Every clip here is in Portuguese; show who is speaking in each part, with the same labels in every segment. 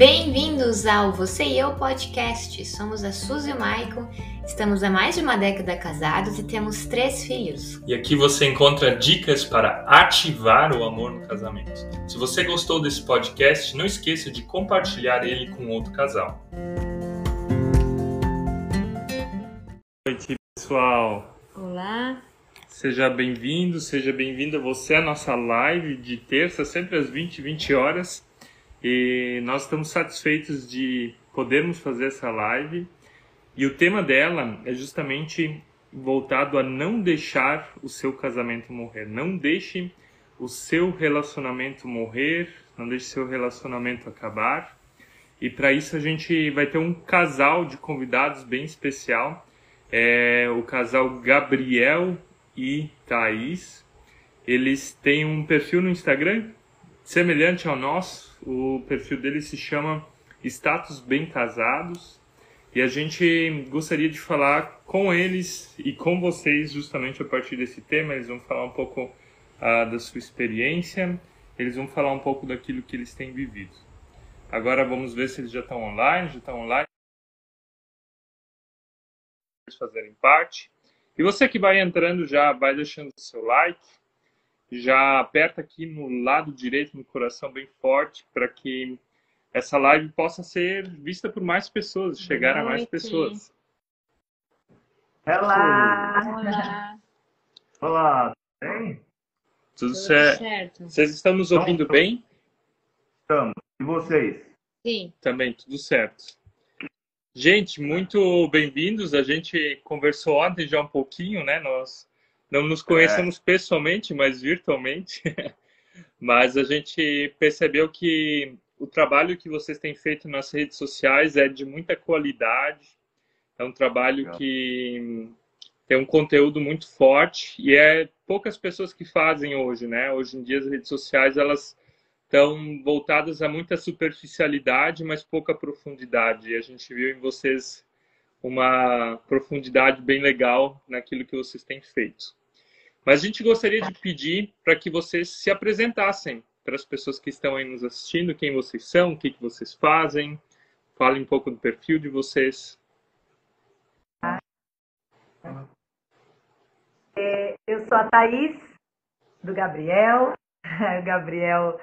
Speaker 1: Bem-vindos ao Você e Eu Podcast. Somos a Suzy e o Maicon, estamos há mais de uma década casados e temos três filhos.
Speaker 2: E aqui você encontra dicas para ativar o amor no casamento. Se você gostou desse podcast, não esqueça de compartilhar ele com outro casal. Boa noite, pessoal.
Speaker 1: Olá.
Speaker 2: Seja bem-vindo, seja bem-vinda você à nossa live de terça, sempre às 20 20 horas. E nós estamos satisfeitos de podermos fazer essa live. E o tema dela é justamente voltado a não deixar o seu casamento morrer. Não deixe o seu relacionamento morrer, não deixe seu relacionamento acabar. E para isso a gente vai ter um casal de convidados bem especial. É o casal Gabriel e Thaís. Eles têm um perfil no Instagram semelhante ao nosso. O perfil deles se chama Status Bem Casados. E a gente gostaria de falar com eles e com vocês justamente a partir desse tema. Eles vão falar um pouco uh, da sua experiência, eles vão falar um pouco daquilo que eles têm vivido. Agora vamos ver se eles já estão online, já estão online. Fazerem parte. E você que vai entrando já vai deixando o seu like, já aperta aqui no lado direito no coração bem forte para que essa live possa ser vista por mais pessoas, chegar a mais pessoas.
Speaker 3: Olá!
Speaker 1: Olá.
Speaker 3: Olá, tudo bem?
Speaker 2: Tudo,
Speaker 1: Tudo
Speaker 2: certo.
Speaker 1: certo?
Speaker 2: Vocês estão nos ouvindo
Speaker 3: Então,
Speaker 2: bem?
Speaker 3: Estamos. E vocês?
Speaker 1: Sim.
Speaker 2: Também, tudo certo. Gente, muito bem-vindos. A gente conversou ontem já um pouquinho, né? Nós não nos conhecemos pessoalmente, mas virtualmente. mas a gente percebeu que o trabalho que vocês têm feito nas redes sociais é de muita qualidade. É um trabalho
Speaker 3: Legal.
Speaker 2: que tem um conteúdo muito forte e é poucas pessoas que fazem hoje, né? Hoje em dia as redes sociais elas estão voltadas a muita superficialidade, mas pouca profundidade. E a gente viu em vocês uma profundidade bem legal naquilo que vocês têm feito. Mas a gente gostaria de pedir para que vocês se apresentassem para as pessoas que estão aí nos assistindo, quem vocês são, o que, que vocês fazem, falem um pouco do perfil de vocês.
Speaker 4: Eu sou a Thaís, do Gabriel. O Gabriel,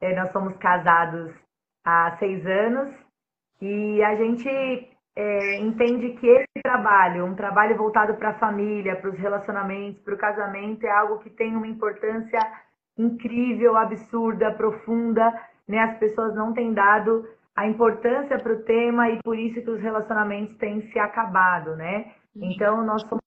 Speaker 4: eh, nós somos casados há seis anos e a gente eh, entende que esse trabalho, um trabalho voltado para a família, para os relacionamentos, para o casamento, é algo que tem uma importância incrível, absurda, profunda. Né? As pessoas não têm dado a importância para o tema e por isso que os relacionamentos têm se acabado, né? Então, nós somos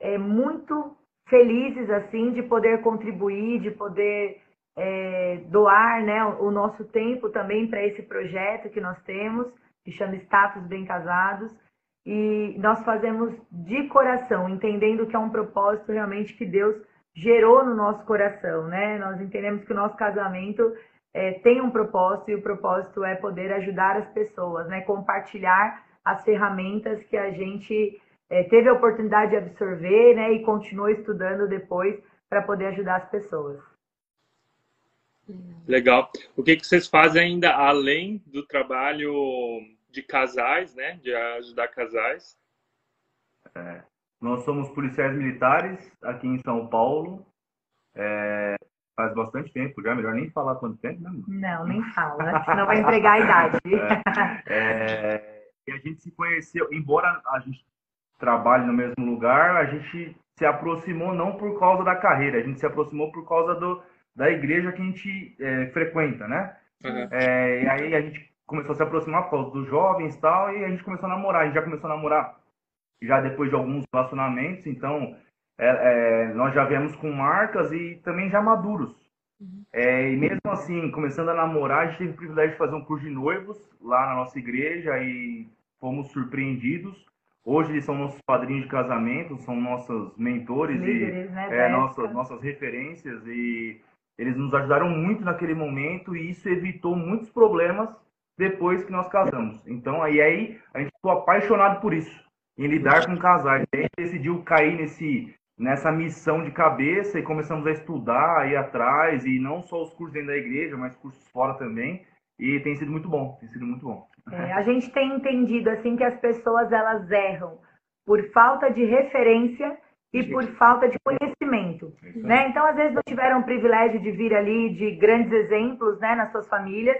Speaker 4: é, muito felizes assim de poder contribuir, de poder é, doar né, o nosso tempo também para esse projeto que nós temos, que chama Status Bem Casados. E nós fazemos de coração, entendendo que é um propósito realmente que Deus gerou no nosso coração, né? Nós entendemos que o nosso casamento é, tem um propósito e o propósito é poder ajudar as pessoas, né? Compartilhar as ferramentas que a gente é, teve a oportunidade de absorver, né? E continua estudando depois para poder ajudar as pessoas.
Speaker 2: Legal. O que, que vocês fazem ainda além do trabalho de casais, né? De ajudar casais?
Speaker 3: É, nós somos policiais militares aqui em São Paulo. É, faz bastante tempo já, melhor nem falar quanto tempo, né?
Speaker 4: Não, nem fala, senão vai entregar a idade.
Speaker 3: É, e a gente se conheceu, embora a gente trabalhe no mesmo lugar, a gente se aproximou não por causa da carreira, a gente se aproximou por causa do, da igreja que a gente é, frequenta, né?
Speaker 2: Uhum.
Speaker 3: É, e aí a gente começou a se aproximar por causa dos jovens e tal, e a gente começou a namorar. A gente já começou a namorar já depois de alguns relacionamentos, então é, é, nós já viemos com marcas e também já maduros. É, e mesmo assim, começando a namorar, a gente teve o privilégio de fazer um curso de noivos lá na nossa igreja e fomos surpreendidos. Hoje eles são nossos padrinhos de casamento, são nossos mentores
Speaker 4: Líderes,
Speaker 3: e
Speaker 4: né,
Speaker 3: é, nossas, nossas referências e eles nos ajudaram muito naquele momento e isso evitou muitos problemas depois que nós casamos. Então aí, aí a gente ficou apaixonado por isso, em lidar com casais. Aí a gente decidiu cair nesse, nessa missão de cabeça e começamos a estudar, a ir atrás, e não só os cursos dentro da igreja, mas cursos fora também. e tem sido muito bom, tem sido muito bom.
Speaker 4: É, a gente tem entendido assim que as pessoas elas erram por falta de referência e por falta de conhecimento, né? Então às vezes não tiveram o privilégio de vir ali de grandes exemplos, né, nas suas famílias,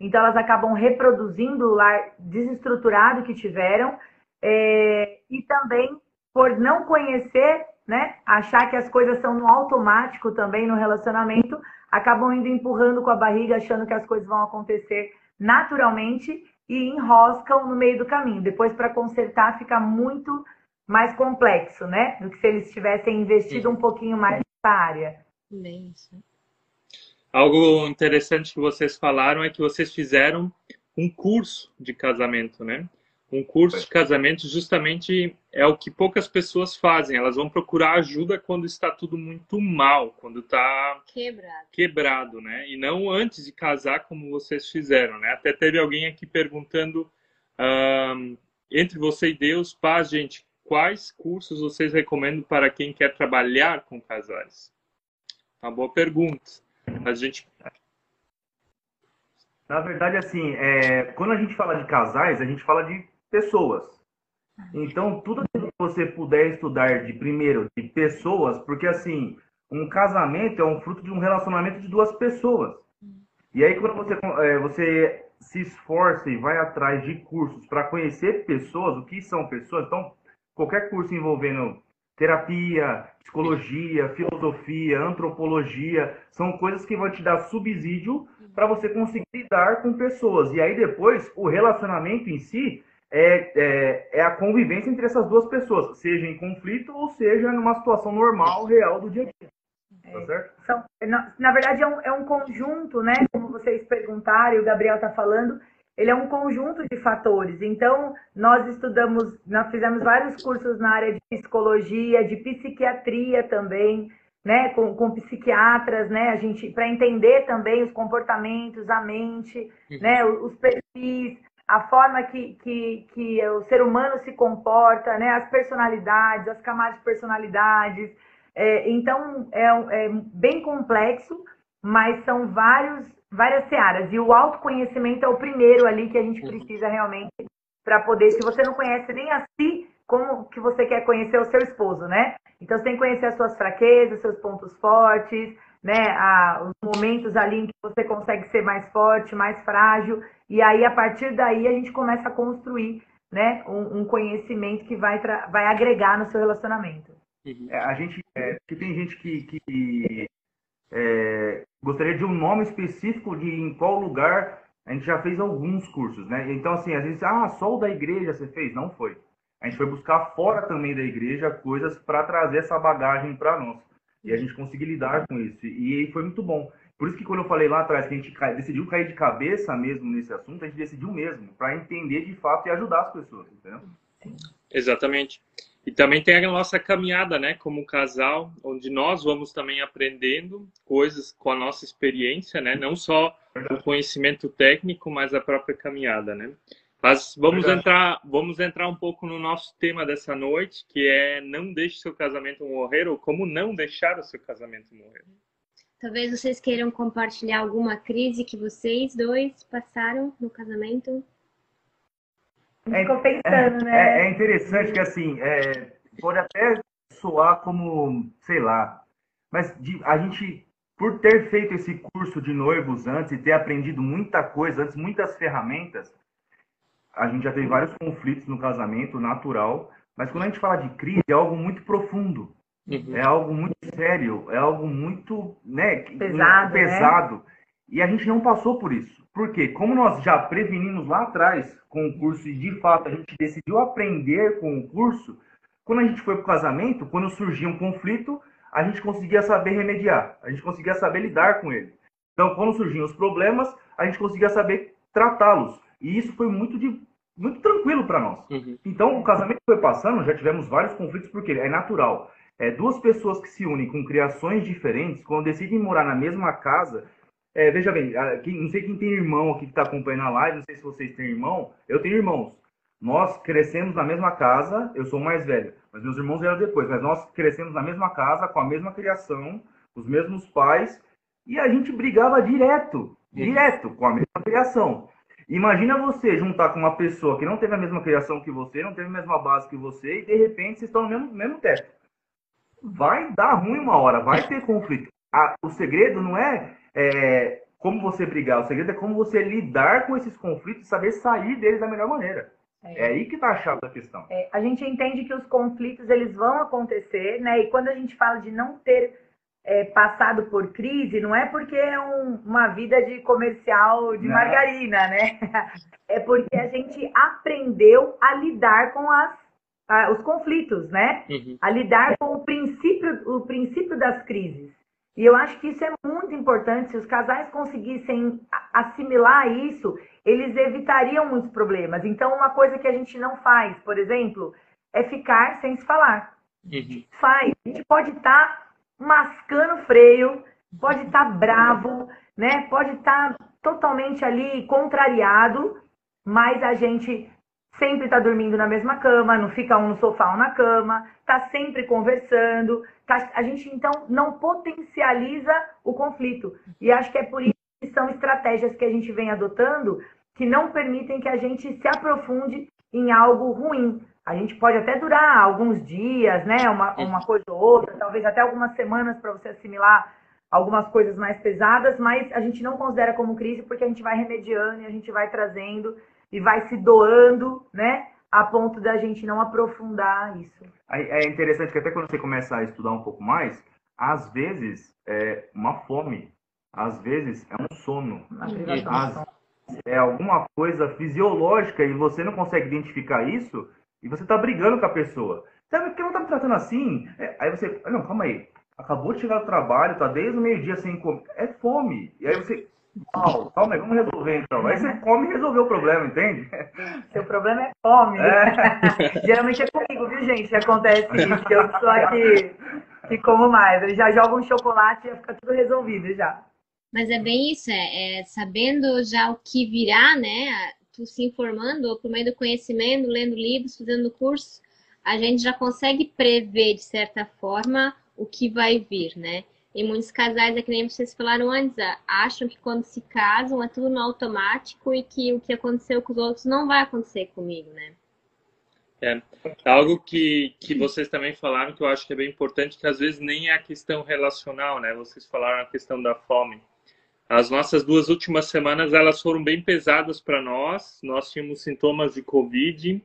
Speaker 4: então elas acabam reproduzindo o lar desestruturado que tiveram é, e também por não conhecer, né, achar que as coisas são no automático também no relacionamento, acabam indo empurrando com a barriga, achando que as coisas vão acontecer naturalmente e enroscam no meio do caminho. Depois, para consertar, fica muito mais complexo, né? Do que se eles tivessem investido um pouquinho mais nessa área.
Speaker 1: Bem.
Speaker 2: Algo interessante que vocês falaram é que vocês fizeram um curso de casamento, né? Um curso de casamento justamente é o que poucas pessoas fazem. Elas vão procurar ajuda quando está tudo muito mal, quando está
Speaker 1: Quebrado.
Speaker 2: quebrado, né? E não antes de casar como vocês fizeram, né? Até teve alguém aqui perguntando ahn, entre você e Deus, paz, gente, quais cursos vocês recomendam para quem quer trabalhar com casais? Uma boa pergunta. A gente
Speaker 3: Na verdade, assim, é, quando a gente fala de casais, a gente fala de pessoas. Então, tudo que você puder estudar de primeiro de pessoas, porque assim, um casamento é um fruto de um relacionamento de duas pessoas. E aí, quando você, é, você se esforça e vai atrás de cursos para conhecer pessoas, o que são pessoas, então, qualquer curso envolvendo terapia, psicologia, filosofia, antropologia, são coisas que vão te dar subsídio para você conseguir lidar com pessoas. E aí depois, o relacionamento em si é, é, é a convivência entre essas duas pessoas, seja em conflito ou seja numa situação normal, real do dia a dia. Tá certo?
Speaker 4: São, na, na verdade, é um, é um conjunto, né? Como vocês perguntaram e o Gabriel está falando, ele é um conjunto de fatores. Então, nós estudamos, nós fizemos vários cursos na área de psicologia, de psiquiatria também, né? Com, com psiquiatras, né? A gente para entender também os comportamentos, a mente, né? Os perfis, a forma que, que, que o ser humano se comporta, né? As personalidades, as camadas de personalidades. É, então, é, é bem complexo, mas são vários, várias searas. E o autoconhecimento é o primeiro ali que a gente precisa realmente para poder. Se você não conhece nem a si, como que você quer conhecer o seu esposo, né? Então, você tem que conhecer as suas fraquezas, seus pontos fortes, né? A, os momentos ali em que você consegue ser mais forte, mais frágil. E aí, a partir daí, a gente começa a construir né? um, um conhecimento que vai, vai agregar no seu relacionamento.
Speaker 3: É, a gente, é, que tem gente que, que é, gostaria de um nome específico de em qual lugar a gente já fez alguns cursos, né? Então, assim, às vezes, ah, só o da igreja você fez? Não foi. A gente foi buscar fora também da igreja coisas para trazer essa bagagem para nós. E a gente conseguir lidar com isso. E foi muito bom. Por isso que quando eu falei lá atrás que a gente decidiu cair de cabeça mesmo nesse assunto, a gente decidiu mesmo, para entender de fato e ajudar as pessoas, entendeu?
Speaker 2: Exatamente. E também tem a nossa caminhada, né, como casal, onde nós vamos também aprendendo coisas com a nossa experiência, né, não só o conhecimento técnico, mas a própria caminhada, né. Mas vamos Verdade. entrar, vamos entrar um pouco no nosso tema dessa noite, que é não deixe seu casamento morrer ou como não deixar o seu casamento morrer.
Speaker 1: Talvez vocês queiram compartilhar alguma crise que vocês dois passaram no casamento.
Speaker 3: É,
Speaker 4: Ficou pensando,
Speaker 3: é,
Speaker 4: né?
Speaker 3: É, interessante que assim, é, pode até soar como, sei lá, mas de, a gente, por ter feito esse curso de noivos antes e ter aprendido muita coisa antes, muitas ferramentas, a gente já teve vários conflitos no casamento, natural, mas quando a gente fala de crise, é algo muito profundo. Uhum. É algo muito sério, é algo muito né,
Speaker 4: pesado.
Speaker 3: pesado.
Speaker 4: Né?
Speaker 3: E a gente não passou por isso. Por quê? Como nós já prevenimos lá atrás com o curso e de fato a gente decidiu aprender com o curso, quando a gente foi para o casamento, quando surgia um conflito, a gente conseguia saber remediar, a gente conseguia saber lidar com ele. Então, quando surgiam os problemas, a gente conseguia saber tratá-los. E isso foi muito, de, muito tranquilo para nós. Uhum. Então, o casamento foi passando, já tivemos vários conflitos, porque é natural. É, duas pessoas que se unem com criações diferentes, quando decidem morar na mesma casa, é, veja bem, não sei quem tem irmão aqui que está acompanhando a live, não sei se vocês têm irmão, eu tenho irmãos. Nós crescemos na mesma casa, eu sou mais velho, mas meus irmãos vieram depois, mas nós crescemos na mesma casa, com a mesma criação, os mesmos pais, e a gente brigava direto, direto, com a mesma criação. Imagina você juntar com uma pessoa que não teve a mesma criação que você, não teve a mesma base que você, e de repente vocês estão no mesmo, mesmo teto. Vai dar ruim uma hora, vai ter conflito. o segredo não é, é como você brigar, o segredo é como você lidar com esses conflitos e saber sair deles da melhor maneira. É, é aí que está a chave da questão.
Speaker 4: É, a gente entende que os conflitos eles vão acontecer, né? E quando a gente fala de não ter é, passado por crise, não é porque é um, uma vida de comercial de não. margarina, né? É porque a gente aprendeu a lidar com as, a, os conflitos, né? Uhum. A lidar com o princípio, o princípio das crises. E eu acho que isso é muito importante. Se os casais conseguissem assimilar isso, eles evitariam muitos problemas. Então, uma coisa que a gente não faz, por exemplo, é ficar sem se falar. Uhum. Faz. A gente pode estar tá mascando freio, pode estar tá bravo, né? Pode estar tá totalmente ali contrariado, mas a gente sempre está dormindo na mesma cama, não fica um no sofá ou na cama, está sempre conversando. Tá, a gente então não potencializa o conflito. E acho que é por isso que são estratégias que a gente vem adotando que não permitem que a gente se aprofunde em algo ruim. A gente pode até durar alguns dias, né? Uma, uma coisa ou outra, talvez até algumas semanas para você assimilar algumas coisas mais pesadas, mas a gente não considera como crise porque a gente vai remediando e a gente vai trazendo e vai se doando, né? A ponto da gente não aprofundar isso.
Speaker 3: É interessante que até quando você começa a estudar um pouco mais, às vezes é uma fome, às vezes é um sono, às, é alguma coisa fisiológica e você não consegue identificar isso e você tá brigando com a pessoa. Sabe que não tá me tratando assim? É, aí você, não, calma aí. Acabou de chegar do trabalho, tá desde o meio-dia sem comer. É fome. E aí você, Mal, calma aí, vamos resolver então. Aí você come e resolveu o problema, entende?
Speaker 4: Seu problema é fome. É. Geralmente é comigo, viu, gente? Que acontece isso, que eu sou aqui que como mais. Ele já joga um chocolate e fica tudo resolvido já.
Speaker 1: Mas é bem isso, é, é sabendo já o que virá, né? Tu se informando, ou por meio do conhecimento, lendo livros, fazendo curso, a gente já consegue prever, de certa forma, o que vai vir, né? E muitos casais, é que nem vocês falaram antes, acham que quando se casam é tudo no automático e que o que aconteceu com os outros não vai acontecer comigo, né?
Speaker 2: É, algo que, que vocês também falaram que eu acho que é bem importante, que às vezes nem é a questão relacional, né? Vocês falaram a questão da fome. As nossas duas últimas semanas, elas foram bem pesadas para nós. Nós tínhamos sintomas de Covid,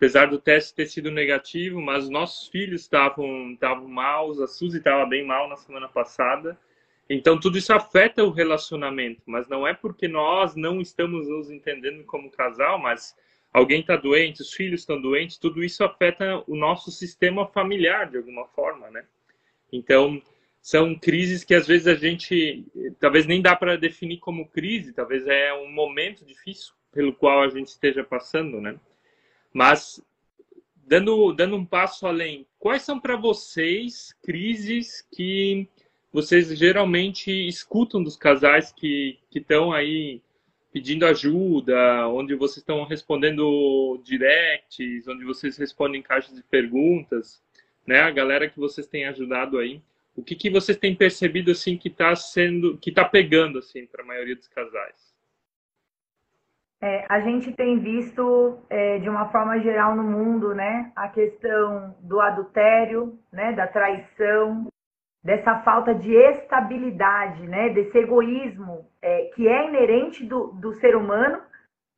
Speaker 2: apesar do teste ter sido negativo, mas nossos filhos estavam estavam maus, a Suzy estava bem mal na semana passada. Então tudo isso afeta o relacionamento, mas não é porque nós não estamos nos entendendo como casal, mas alguém está doente, os filhos estão doentes, tudo isso afeta o nosso sistema familiar de alguma forma, né? Então são crises que às vezes a gente talvez nem dá para definir como crise, talvez é um momento difícil pelo qual a gente esteja passando, né? Mas, dando, dando um passo além, quais são para vocês crises que vocês geralmente escutam dos casais que estão aí pedindo ajuda, onde vocês estão respondendo directs, onde vocês respondem caixas de perguntas, né? A galera que vocês têm ajudado aí. O que, que vocês têm percebido assim que está sendo, que está pegando assim para a maioria dos casais?
Speaker 4: É, a gente tem visto, é, de uma forma geral no mundo, né, a questão do adultério, né, da traição, dessa falta de estabilidade, né, desse egoísmo é, que é inerente do, do ser humano,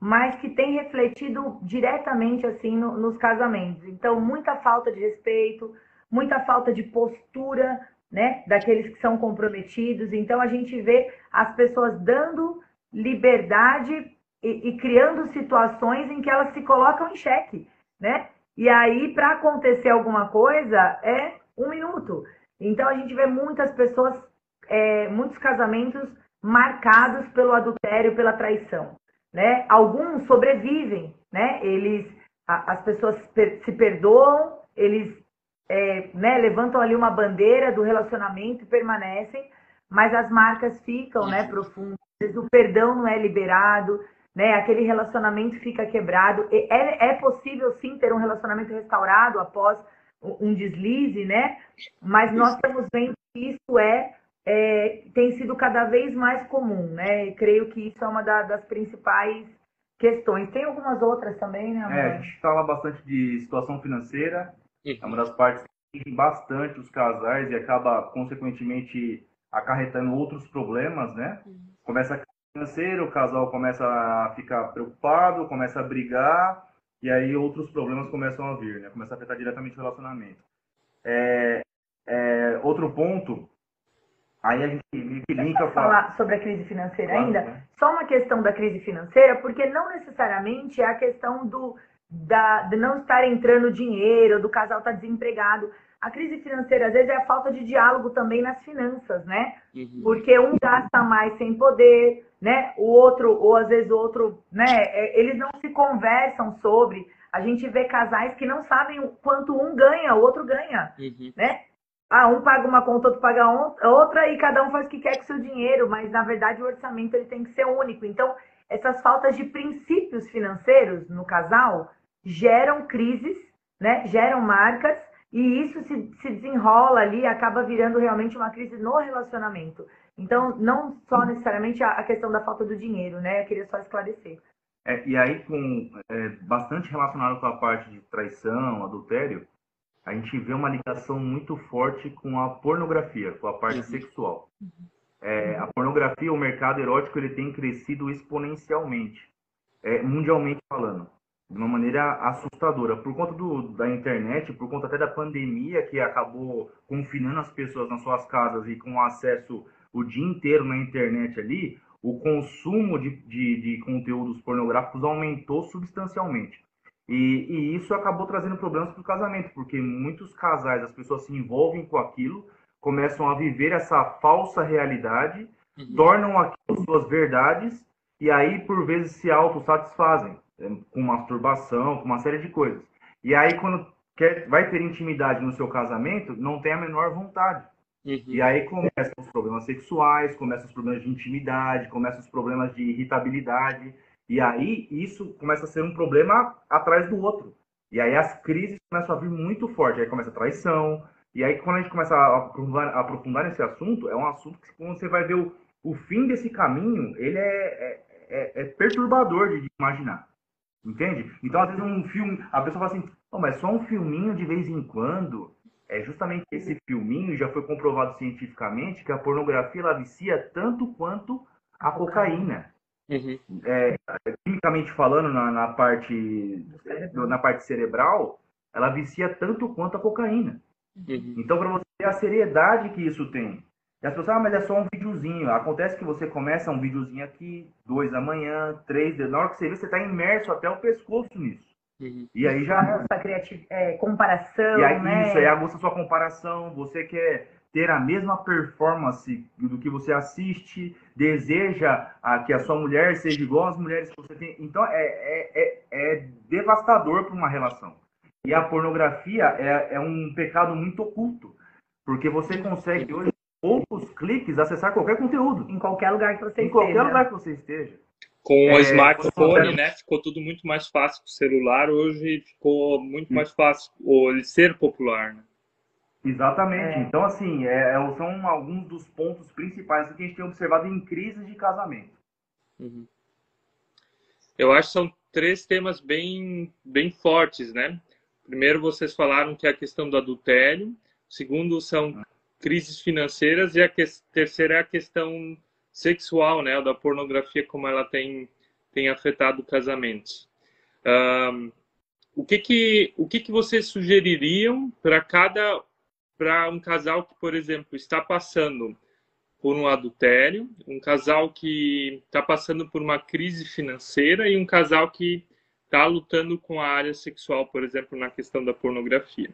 Speaker 4: mas que tem refletido diretamente assim no, nos casamentos. Então, muita falta de respeito, muita falta de postura, né, daqueles que são comprometidos. Então, a gente vê as pessoas dando liberdade e, e criando situações em que elas se colocam em xeque, né? E aí, para acontecer alguma coisa, é um minuto. Então, a gente vê muitas pessoas, é, muitos casamentos marcados pelo adultério, pela traição, né? Alguns sobrevivem, né? Eles, a, as pessoas per, se perdoam, eles é, né, levantam ali uma bandeira do relacionamento e permanecem, mas as marcas ficam, né, profundas. O perdão não é liberado, né? Aquele relacionamento fica quebrado. É, é possível sim ter um relacionamento restaurado após um deslize, né? Mas nós estamos vendo que isso é é, tem sido cada vez mais comum, né? E creio que isso é uma da, das principais questões. Tem algumas outras também, né? Amor?
Speaker 3: É, a gente fala bastante de situação financeira, é uma das partes que tem bastante os casais e acaba, consequentemente, acarretando outros problemas, né? Começa a financeiro, o casal começa a ficar preocupado, começa a brigar, e aí outros problemas começam a vir, né? Começa a afetar diretamente o relacionamento. É, é, outro ponto, aí a gente linka...
Speaker 4: falar sobre a crise financeira claro, ainda? Né? Só uma questão da crise financeira, porque não necessariamente é a questão do, da, de não estar entrando dinheiro, do casal estar tá desempregado. A crise financeira, às vezes, é a falta de diálogo também nas finanças, né? Uhum. Porque um gasta mais sem poder, né? O outro, ou às vezes o outro, né? É, eles não se conversam sobre. A gente vê casais que não sabem quanto um ganha, o outro ganha, uhum. né? Ah, um paga uma conta, outro paga outra e cada um faz o que quer com o seu dinheiro, mas na verdade o orçamento ele tem que ser único. Então, essas faltas de princípios financeiros no casal geram crises, né? Geram marcas e isso se, se desenrola ali, acaba virando realmente uma crise no relacionamento. Então, não só necessariamente a, a questão da falta do dinheiro, né? Eu queria só esclarecer.
Speaker 3: É, e aí, com é, bastante relacionado com a parte de traição, adultério, a gente vê uma ligação muito forte com a pornografia, com a parte uhum. sexual. É, a pornografia, o mercado erótico, ele tem crescido exponencialmente, é, mundialmente falando de uma maneira assustadora. Por conta do, da internet, por conta até da pandemia que acabou confinando as pessoas nas suas casas e com acesso o dia inteiro na internet ali, o consumo de, de, de conteúdos pornográficos aumentou substancialmente. E, e isso acabou trazendo problemas para o casamento, porque muitos casais, as pessoas se envolvem com aquilo, começam a viver essa falsa realidade, uhum. tornam aquilo suas verdades, e aí, por vezes, se autossatisfazem com masturbação, com uma série de coisas. E aí, quando quer, vai ter intimidade no seu casamento, não tem a menor vontade. Uhum. E aí começam os problemas sexuais, começam os problemas de intimidade, começam os problemas de irritabilidade. E aí isso começa a ser um problema atrás do outro. E aí as crises começam a vir muito forte. Aí começa a traição. E aí quando a gente começa a aprofundar, a aprofundar nesse assunto, é um assunto que quando você vai ver o, o fim desse caminho, ele é, é, é, é perturbador de imaginar. Entende? Então, às vezes, um filme, a pessoa fala assim, oh, mas só um filminho de vez em quando. É justamente esse filminho, já foi comprovado cientificamente, que a pornografia ela vicia tanto quanto a cocaína. Uhum. É, quimicamente falando, na, na, parte, na parte cerebral, ela vicia tanto quanto a cocaína. Uhum. Então, para você ver a seriedade que isso tem. E as pessoas, ah, mas é só um videozinho. Acontece que você começa um videozinho aqui, dois da manhã, três, na hora que você vê, você está imerso até o pescoço nisso. Uhum. E aí já.
Speaker 4: Essa criativa, é, comparação,
Speaker 3: e aí,
Speaker 4: né?
Speaker 3: Isso, aí aguça a sua comparação, você quer ter a mesma performance do que você assiste, deseja a, que a sua mulher seja igual às mulheres que você tem. Então é, é, é, é devastador para uma relação. E a pornografia é, é um pecado muito oculto. Porque você consegue hoje poucos cliques acessar qualquer conteúdo.
Speaker 4: Em qualquer lugar que você
Speaker 3: em
Speaker 4: esteja. Em
Speaker 3: qualquer lugar que você esteja.
Speaker 2: Com é, o smartphone, né? Ficou tudo muito mais fácil com o celular. Hoje ficou muito mais fácil ele ser popular, né?
Speaker 3: Exatamente. É. Então, assim, é, é, são alguns dos pontos principais que a gente tem observado em crises de casamento.
Speaker 2: Uhum. Eu acho que são três temas bem, bem fortes, né? Primeiro, vocês falaram que é a questão do adultério. Segundo, são crises financeiras e a que, terceira é a questão sexual, né, da pornografia como ela tem tem afetado casamentos. Um, o que que o que que vocês sugeririam para cada para um casal que, por exemplo, está passando por um adultério, um casal que está passando por uma crise financeira e um casal que está lutando com a área sexual, por exemplo, na questão da pornografia.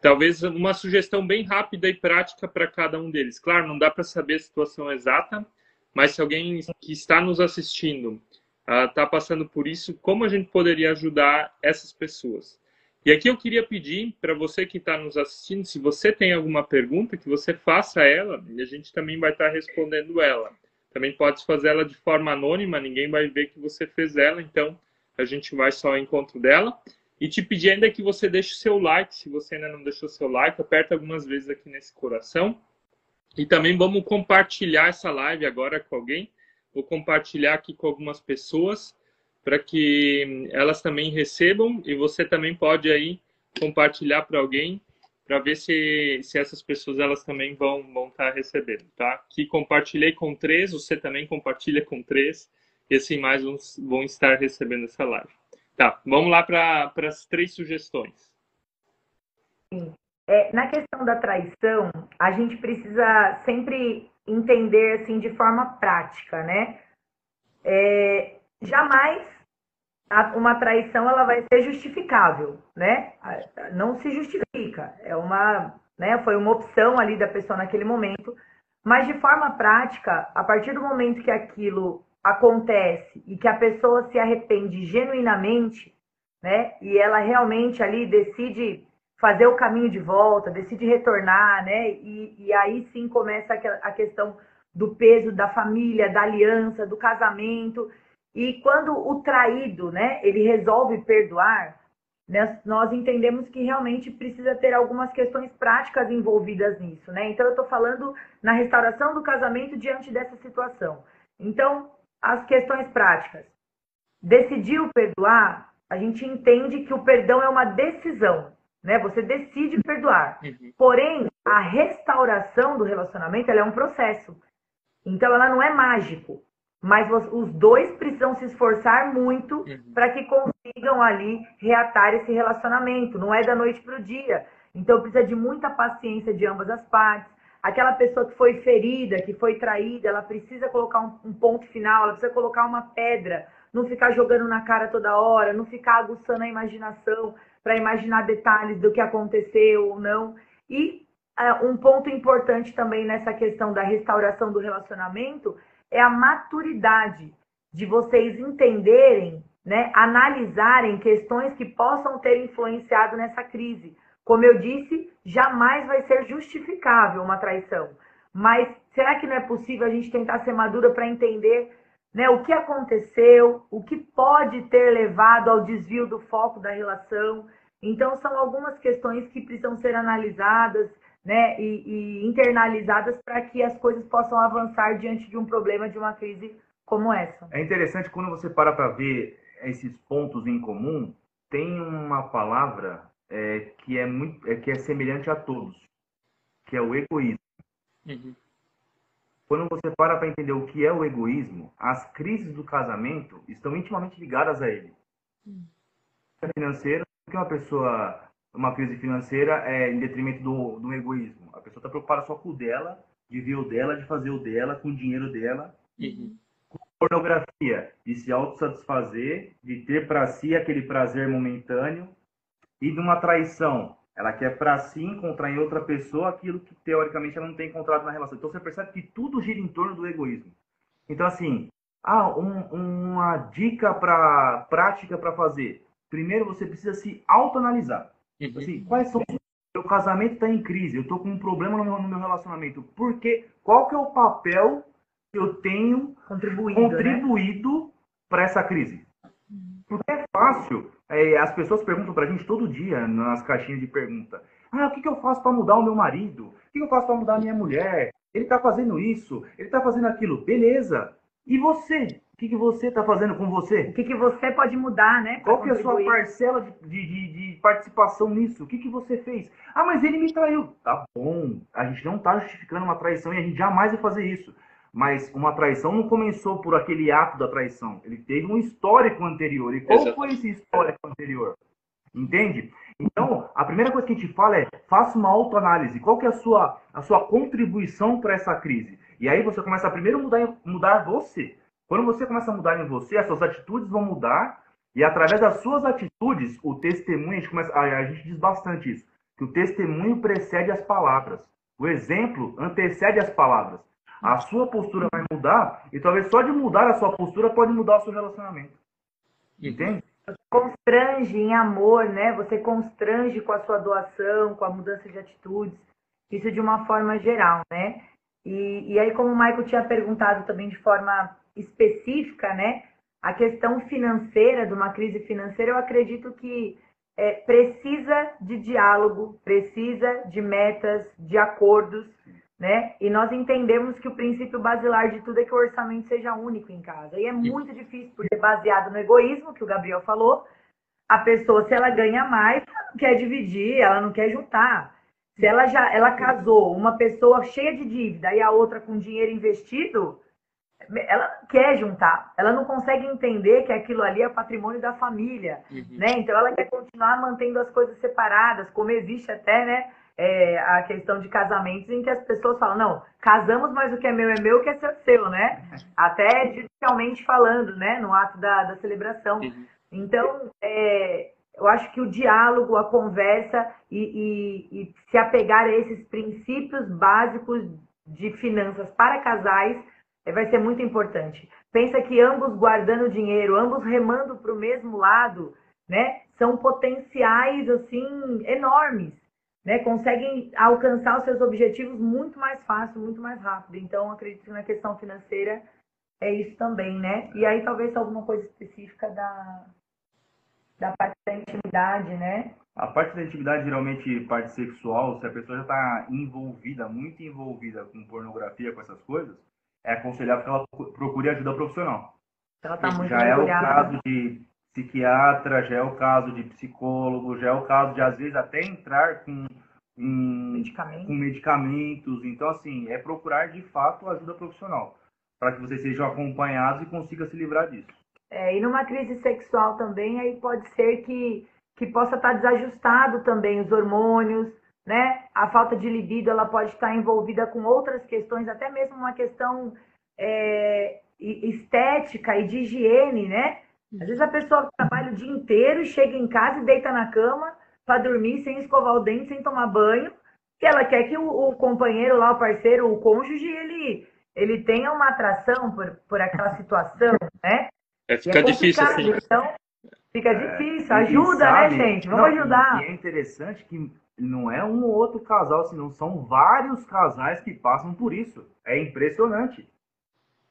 Speaker 2: Talvez uma sugestão bem rápida e prática para cada um deles. Claro, não dá para saber a situação exata, mas se alguém que está nos assistindo está uh, passando por isso, como a gente poderia ajudar essas pessoas? E aqui eu queria pedir para você que está nos assistindo, se você tem alguma pergunta, que você faça ela e a gente também vai estar tá respondendo ela. Também pode fazer ela de forma anônima, ninguém vai ver que você fez ela, então a gente vai só ao encontro dela. E te pedir ainda que você deixe o seu like, se você ainda não deixou seu like, aperta algumas vezes aqui nesse coração. E também vamos compartilhar essa live agora com alguém. Vou compartilhar aqui com algumas pessoas para que elas também recebam e você também pode aí compartilhar para alguém para ver se, se essas pessoas elas também vão vão estar tá recebendo, tá? Que compartilhei com três, você também compartilha com três e assim mais uns vão estar recebendo essa live. Tá, vamos lá para as três sugestões.
Speaker 4: Sim. É, na questão da traição, a gente precisa sempre entender assim de forma prática, né? É, jamais uma traição ela vai ser justificável, né? Não se justifica. É uma, né? Foi uma opção ali da pessoa naquele momento, mas de forma prática, a partir do momento que aquilo acontece e que a pessoa se arrepende genuinamente, né? E ela realmente ali decide fazer o caminho de volta, decide retornar, né? E, e aí sim começa a questão do peso da família, da aliança, do casamento. E quando o traído, né, ele resolve perdoar, né, nós entendemos que realmente precisa ter algumas questões práticas envolvidas nisso, né? Então eu estou falando na restauração do casamento diante dessa situação. Então, as questões práticas. Decidiu perdoar, a gente entende que o perdão é uma decisão né? Você decide perdoar. Uhum. Porém, a restauração do relacionamento é um processo. Então, ela não é mágico. Mas os dois precisam se esforçar muito uhum. para que consigam ali reatar esse relacionamento. Não é da noite para o dia. Então, precisa de muita paciência de ambas as partes. Aquela pessoa que foi ferida, que foi traída, ela precisa colocar um, um ponto final, ela precisa colocar uma pedra, não ficar jogando na cara toda hora, não ficar aguçando a imaginação para imaginar detalhes do que aconteceu ou não. E uh, um ponto importante também nessa questão da restauração do relacionamento é a maturidade de vocês entenderem, né, analisarem questões que possam ter influenciado nessa crise. Como eu disse, jamais vai ser justificável uma traição. Mas será que não é possível a gente tentar ser madura para entender né, o que aconteceu, o que pode ter levado ao desvio do foco da relação. Então, são algumas questões que precisam ser analisadas né, e, e internalizadas para que as coisas possam avançar diante de um problema, de uma crise como essa.
Speaker 3: É interessante quando você para para ver esses pontos em comum, tem uma palavra é, que, é muito, é, que é semelhante a todos, que é o egoísmo. Uhum. Quando você para para entender o que é o egoísmo, as crises do casamento estão intimamente ligadas a ele. Hum. Financeiro, porque uma pessoa, uma crise financeira é em detrimento do, do egoísmo. A pessoa está preocupada só com o dela, de ver o dela, de fazer o dela, com o dinheiro dela. Uhum. Com pornografia, de se autossatisfazer, de ter para si aquele prazer momentâneo. E de uma traição, ela quer para si encontrar em outra pessoa aquilo que teoricamente ela não tem encontrado na relação. Então você percebe que tudo gira em torno do egoísmo. Então assim, ah, um, uma dica para prática para fazer. Primeiro você precisa se autoanalisar. Uhum. Assim, quais são meu casamento está em crise, eu estou com um problema no meu, no meu relacionamento. Por quê? Qual que é o papel que eu tenho contribuído, né? contribuído né? para essa crise? Porque é fácil. É, as pessoas perguntam pra gente todo dia nas caixinhas de pergunta. Ah, o que, que eu faço para mudar o meu marido? O que, que eu faço para mudar a minha mulher? Ele tá fazendo isso, ele tá fazendo aquilo. Beleza. E você? O que, que você tá fazendo com você?
Speaker 4: O que, que você pode mudar, né?
Speaker 3: Qual que é a sua parcela de, de, de, participação nisso? O que, que você fez? Ah, mas ele me traiu. Tá bom. A gente não tá justificando uma traição e a gente jamais vai fazer isso. Mas uma traição não começou por aquele ato da traição. Ele teve um histórico anterior. E qual Exato. foi esse histórico anterior? Entende? Então, a primeira coisa que a gente fala é faça uma autoanálise. Qual que é a sua, a sua contribuição para essa crise? E aí você começa a primeiro mudar, mudar você. Quando você começa a mudar em você, as suas atitudes vão mudar. E através das suas atitudes, o testemunho, a gente, começa, a, a gente diz bastante isso, que o testemunho precede as palavras. O exemplo antecede as palavras. A sua postura vai mudar e talvez só de mudar a sua postura pode mudar o seu relacionamento. Entende?
Speaker 4: Constrange em amor, né? Você constrange com a sua doação, com a mudança de atitudes. Isso de uma forma geral, né? E, e aí, como o Michael tinha perguntado também de forma específica, né? A questão financeira, de uma crise financeira, eu acredito que é, precisa de diálogo, precisa de metas, de acordos né? E nós entendemos que o princípio basilar de tudo é que o orçamento seja único em casa. E é muito difícil, porque é baseado no egoísmo, que o Gabriel falou. A pessoa, se ela ganha mais, ela não quer dividir, ela não quer juntar. Se ela já ela casou, uma pessoa cheia de dívida e a outra com dinheiro investido, ela quer juntar. Ela não consegue entender que aquilo ali é patrimônio da família, uhum. né? Então ela quer continuar mantendo as coisas separadas, como existe até, né? É, a questão de casamentos em que as pessoas falam, não, casamos, mas o que é meu é meu, o que é seu é seu, né? Até judicialmente falando, né? No ato da, da celebração. Uhum. Então, é, eu acho que o diálogo, a conversa e, e, e se apegar a esses princípios básicos de finanças para casais é, vai ser muito importante. Pensa que ambos guardando dinheiro, ambos remando para o mesmo lado, né? São potenciais assim enormes, né? Conseguem alcançar os seus objetivos muito mais fácil, muito mais rápido. Então, acredito que na questão financeira é isso também, né? E aí talvez alguma coisa específica da da parte da intimidade, né?
Speaker 3: A parte da intimidade, geralmente parte sexual, se a pessoa já está envolvida, muito envolvida com pornografia, com essas coisas, é aconselhável que ela procure ajuda profissional.
Speaker 4: Ela tá muito
Speaker 3: já é o caso de psiquiatra, já é o caso de psicólogo, já é o caso de, às vezes, até entrar com,
Speaker 4: Medicamento.
Speaker 3: com medicamentos. Então, assim, é procurar, de fato, ajuda profissional, para que vocês sejam acompanhados e consiga se livrar disso.
Speaker 4: É, e numa crise sexual também, aí pode ser que, que possa estar desajustado também os hormônios, né? A falta de libido, ela pode estar envolvida com outras questões, até mesmo uma questão é, estética e de higiene, né? Às vezes a pessoa trabalha o dia inteiro, chega em casa e deita na cama para dormir sem escovar o dente, sem tomar banho, que ela quer que o, o companheiro lá, o parceiro, o cônjuge, ele, ele tenha uma atração por, por aquela situação, né?
Speaker 2: É, fica é difícil assim.
Speaker 4: Então, fica difícil. Ajuda, né, sabe, né, gente? Vamos não, ajudar.
Speaker 3: E é interessante que não é um ou outro casal, senão são vários casais que passam por isso. É impressionante.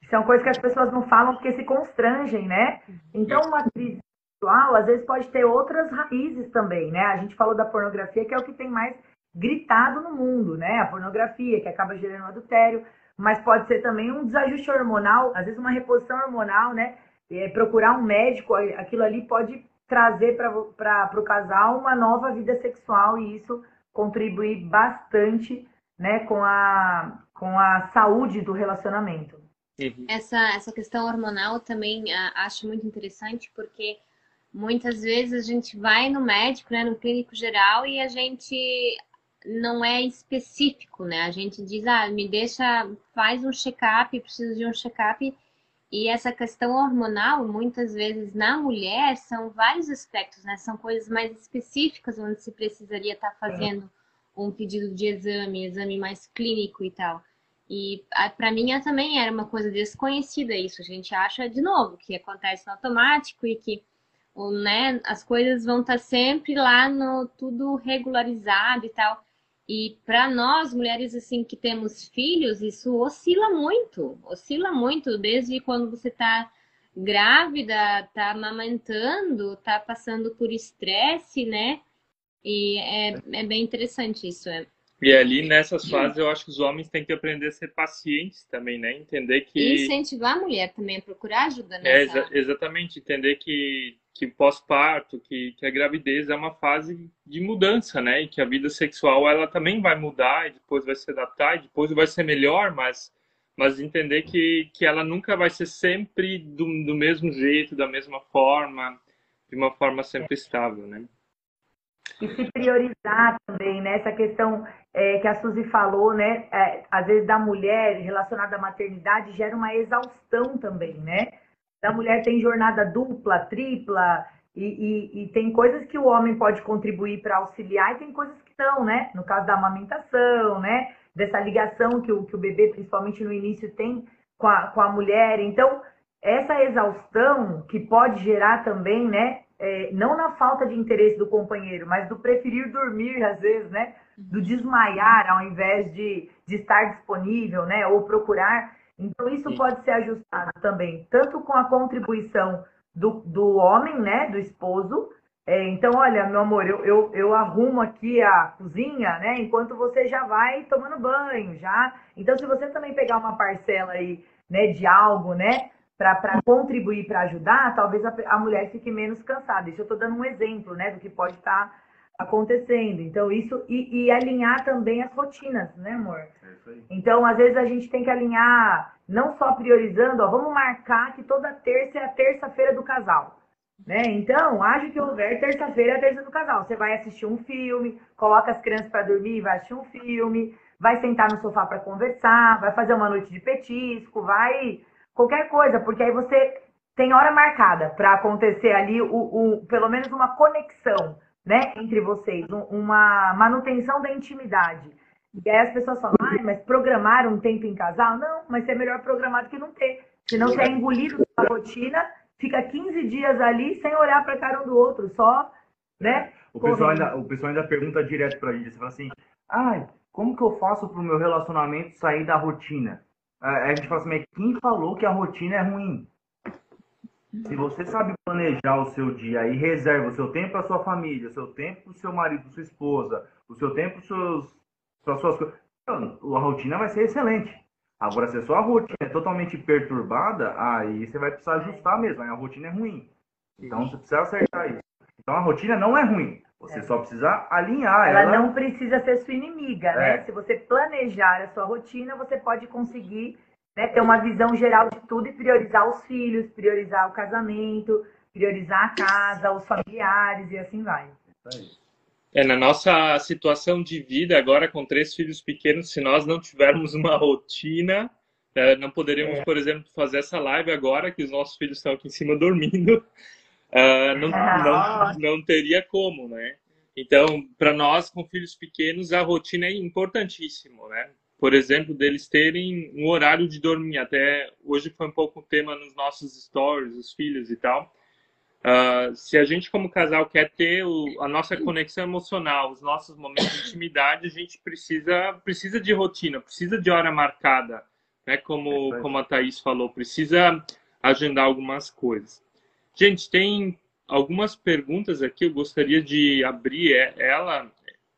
Speaker 4: São coisas que as pessoas não falam porque se constrangem, né? Então, uma crise sexual, às vezes, pode ter outras raízes também, né? A gente falou da pornografia, que é o que tem mais gritado no mundo, né? A pornografia, que acaba gerando adultério, mas pode ser também um desajuste hormonal, às vezes uma reposição hormonal, né? é, procurar um médico, aquilo ali pode trazer para o casal uma nova vida sexual e isso contribuir bastante né, com, a, com a saúde do relacionamento.
Speaker 1: Uhum. Essa, essa questão hormonal também uh, acho muito interessante porque muitas vezes a gente vai no médico, né, no clínico geral e a gente não é específico, né? A gente diz, ah, me deixa, faz um check-up, preciso de um check-up e essa questão hormonal, muitas vezes na mulher, são vários aspectos, né? São coisas mais específicas onde se precisaria estar fazendo um pedido de exame, exame mais clínico e tal. E para mim também era uma coisa desconhecida isso. A gente acha de novo que acontece no automático e que né, as coisas vão estar sempre lá no tudo regularizado e tal. E para nós, mulheres assim que temos filhos, isso oscila muito, oscila muito, desde quando você está grávida, está amamentando, está passando por estresse, né? E é, é bem interessante isso. É.
Speaker 2: E ali nessas fases eu acho que os homens têm que aprender a ser pacientes também, né? Entender que.
Speaker 1: E incentivar a mulher também a procurar ajuda nessa. É,
Speaker 2: exa exatamente, entender que que pós-parto, que, que a gravidez é uma fase de mudança, né? E que a vida sexual ela também vai mudar e depois vai se adaptar e depois vai ser melhor, mas mas entender que, que ela nunca vai ser sempre do, do mesmo jeito, da mesma forma, de uma forma sempre estável, né?
Speaker 4: E se priorizar também, né? Essa questão é, que a Suzy falou, né? É, às vezes da mulher relacionada à maternidade gera uma exaustão também, né? da mulher tem jornada dupla, tripla, e, e, e, tem coisas que o homem pode contribuir para auxiliar e tem coisas que não, né? No caso da amamentação, né? Dessa ligação que o, que o bebê, principalmente no início, tem com a, com a mulher. Então, essa exaustão que pode gerar também, né? É, não na falta de interesse do companheiro, mas do preferir dormir, às vezes, né? Do desmaiar ao invés de, de estar disponível, né? Ou procurar então, isso Sim. pode ser ajustado também, tanto com a contribuição do, do homem, né, do esposo, É, então, olha, meu amor, eu, eu, eu arrumo aqui a cozinha, né? Enquanto você já vai tomando banho, já. Então, se você também pegar uma parcela aí, né, de algo, né, para contribuir, para ajudar, talvez a, a, mulher fique menos cansada. Isso eu estou dando um exemplo, né, do que pode estar tá acontecendo. Então, isso e, e, alinhar também as rotinas, né, amor? É então, às vezes a gente tem que alinhar, não só priorizando, ó, vamos marcar que toda terça é a terça-feira do casal. Né? Então, haja que houver, terça-feira é a terça do casal. Você vai assistir um filme, coloca as crianças para dormir, vai assistir um filme, vai sentar no sofá para conversar, vai fazer uma noite de petisco, vai qualquer coisa, porque aí você tem hora marcada para acontecer ali o, o, pelo menos uma conexão, né, entre vocês, um, uma manutenção da intimidade. E aí as pessoas falam, ah, mas programar um tempo em casal? Não, mas é melhor programar do que não ter. Senão você é engolido pela rotina fica 15 dias ali sem olhar para a cara um do outro, só, né?
Speaker 3: O pessoal, ainda, o pessoal ainda pergunta direto para a gente, você fala assim, ai, como que eu faço para o meu relacionamento sair da rotina? A gente fala assim, quem falou que a rotina é ruim? Se você sabe planejar o seu dia e reserva o seu tempo para sua família, o seu tempo para o seu marido, sua esposa, o seu tempo para suas coisas, a rotina vai ser excelente. Agora, se a sua rotina é totalmente perturbada, aí você vai precisar ajustar mesmo. Aí a rotina é ruim. Então, você precisa acertar isso. Então, a rotina não é ruim. Você é. só precisa alinhar
Speaker 4: ela. Ela não precisa ser sua inimiga, né? é. né? Se você planejar a sua rotina, você pode conseguir né, ter uma visão geral de tudo e priorizar os filhos, priorizar o casamento, priorizar a casa, os familiares e assim vai. Isso aí.
Speaker 2: É, na nossa situação de vida agora com três filhos pequenos, se nós não tivermos uma rotina, é, não poderíamos, é. por exemplo, fazer essa live agora que os nossos filhos estão aqui em cima dormindo. Uh, não, não, não teria como, né? Então, para nós com filhos pequenos, a rotina é importantíssimo, né? Por exemplo, deles terem um horário de dormir. Até hoje foi um pouco o tema nos nossos stories, os filhos e tal. Uh, se a gente, como casal, quer ter o, a nossa conexão emocional, os nossos momentos de intimidade, a gente precisa, precisa de rotina, precisa de hora marcada, né? Como, como a Thaís falou, precisa agendar algumas coisas. Gente, tem algumas perguntas aqui, eu gostaria de abrir ela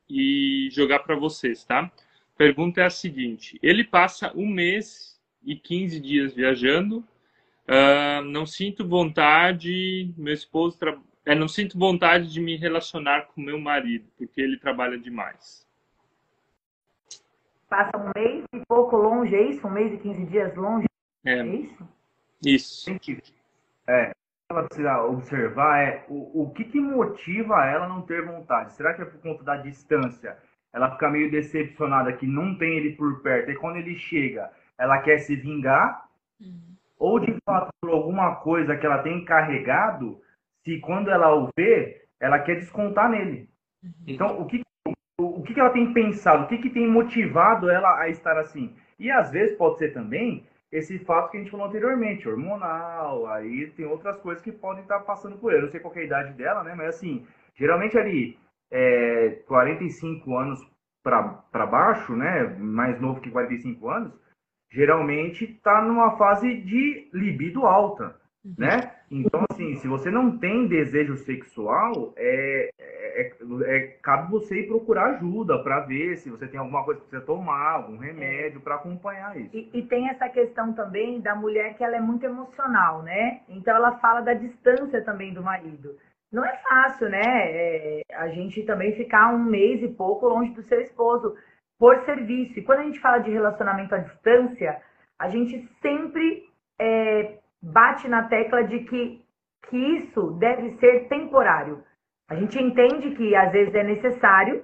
Speaker 2: e jogar para vocês, tá? A pergunta é a seguinte: ele passa um mês e 15 dias viajando Uh, não sinto vontade, meu esposo, tra... é, não sinto vontade de me relacionar com meu marido, porque ele trabalha demais.
Speaker 4: Passa um mês e pouco longe, é isso? Um mês e 15 dias longe?
Speaker 2: É, é isso? Isso.
Speaker 3: É, ela precisa observar é o, o que, que motiva ela não ter vontade. Será que é por conta da distância? Ela fica meio decepcionada que não tem ele por perto. E quando ele chega, ela quer se vingar. Uhum ou de fato por alguma coisa que ela tem carregado, se quando ela o vê, ela quer descontar nele. Uhum. Então, o que, o, o que ela tem pensado, o que, que tem motivado ela a estar assim? E às vezes pode ser também esse fato que a gente falou anteriormente, hormonal, aí tem outras coisas que podem estar passando por ele. Eu não sei qual é a idade dela, né? Mas assim, geralmente ali, é, 45 anos para baixo, né? Mais novo que 45 anos, geralmente está numa fase de libido alta. Né? Então, assim, se você não tem desejo sexual, é, é, é, é cabe você ir procurar ajuda para ver se você tem alguma coisa que você tomar, algum remédio para acompanhar isso.
Speaker 4: E, e, tem essa questão também da mulher que ela é muito emocional, né? Então ela fala da distância também do marido. Não é fácil, né? É, a gente também ficar um mês e pouco longe do seu esposo por serviço. E quando a gente fala de relacionamento à distância, a gente sempre é, bate na tecla de que, que isso deve ser temporário. A gente entende que às vezes é necessário,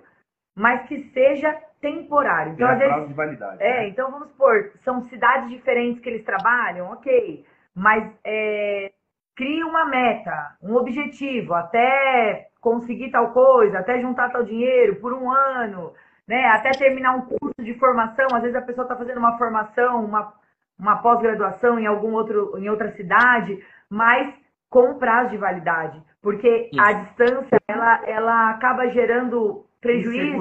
Speaker 4: mas que seja temporário.
Speaker 3: Então, é às vezes, de validade.
Speaker 4: É, né? então vamos supor, são cidades diferentes que eles trabalham, ok. Mas é, cria uma meta, um objetivo, até conseguir tal coisa, até juntar tal dinheiro por um ano né? Até terminar um curso de formação, às vezes a pessoa está fazendo uma formação, uma, uma pós-graduação em algum outro, em outra cidade, mas com prazo de validade, porque Isso. a distância ela, ela acaba gerando prejuízo,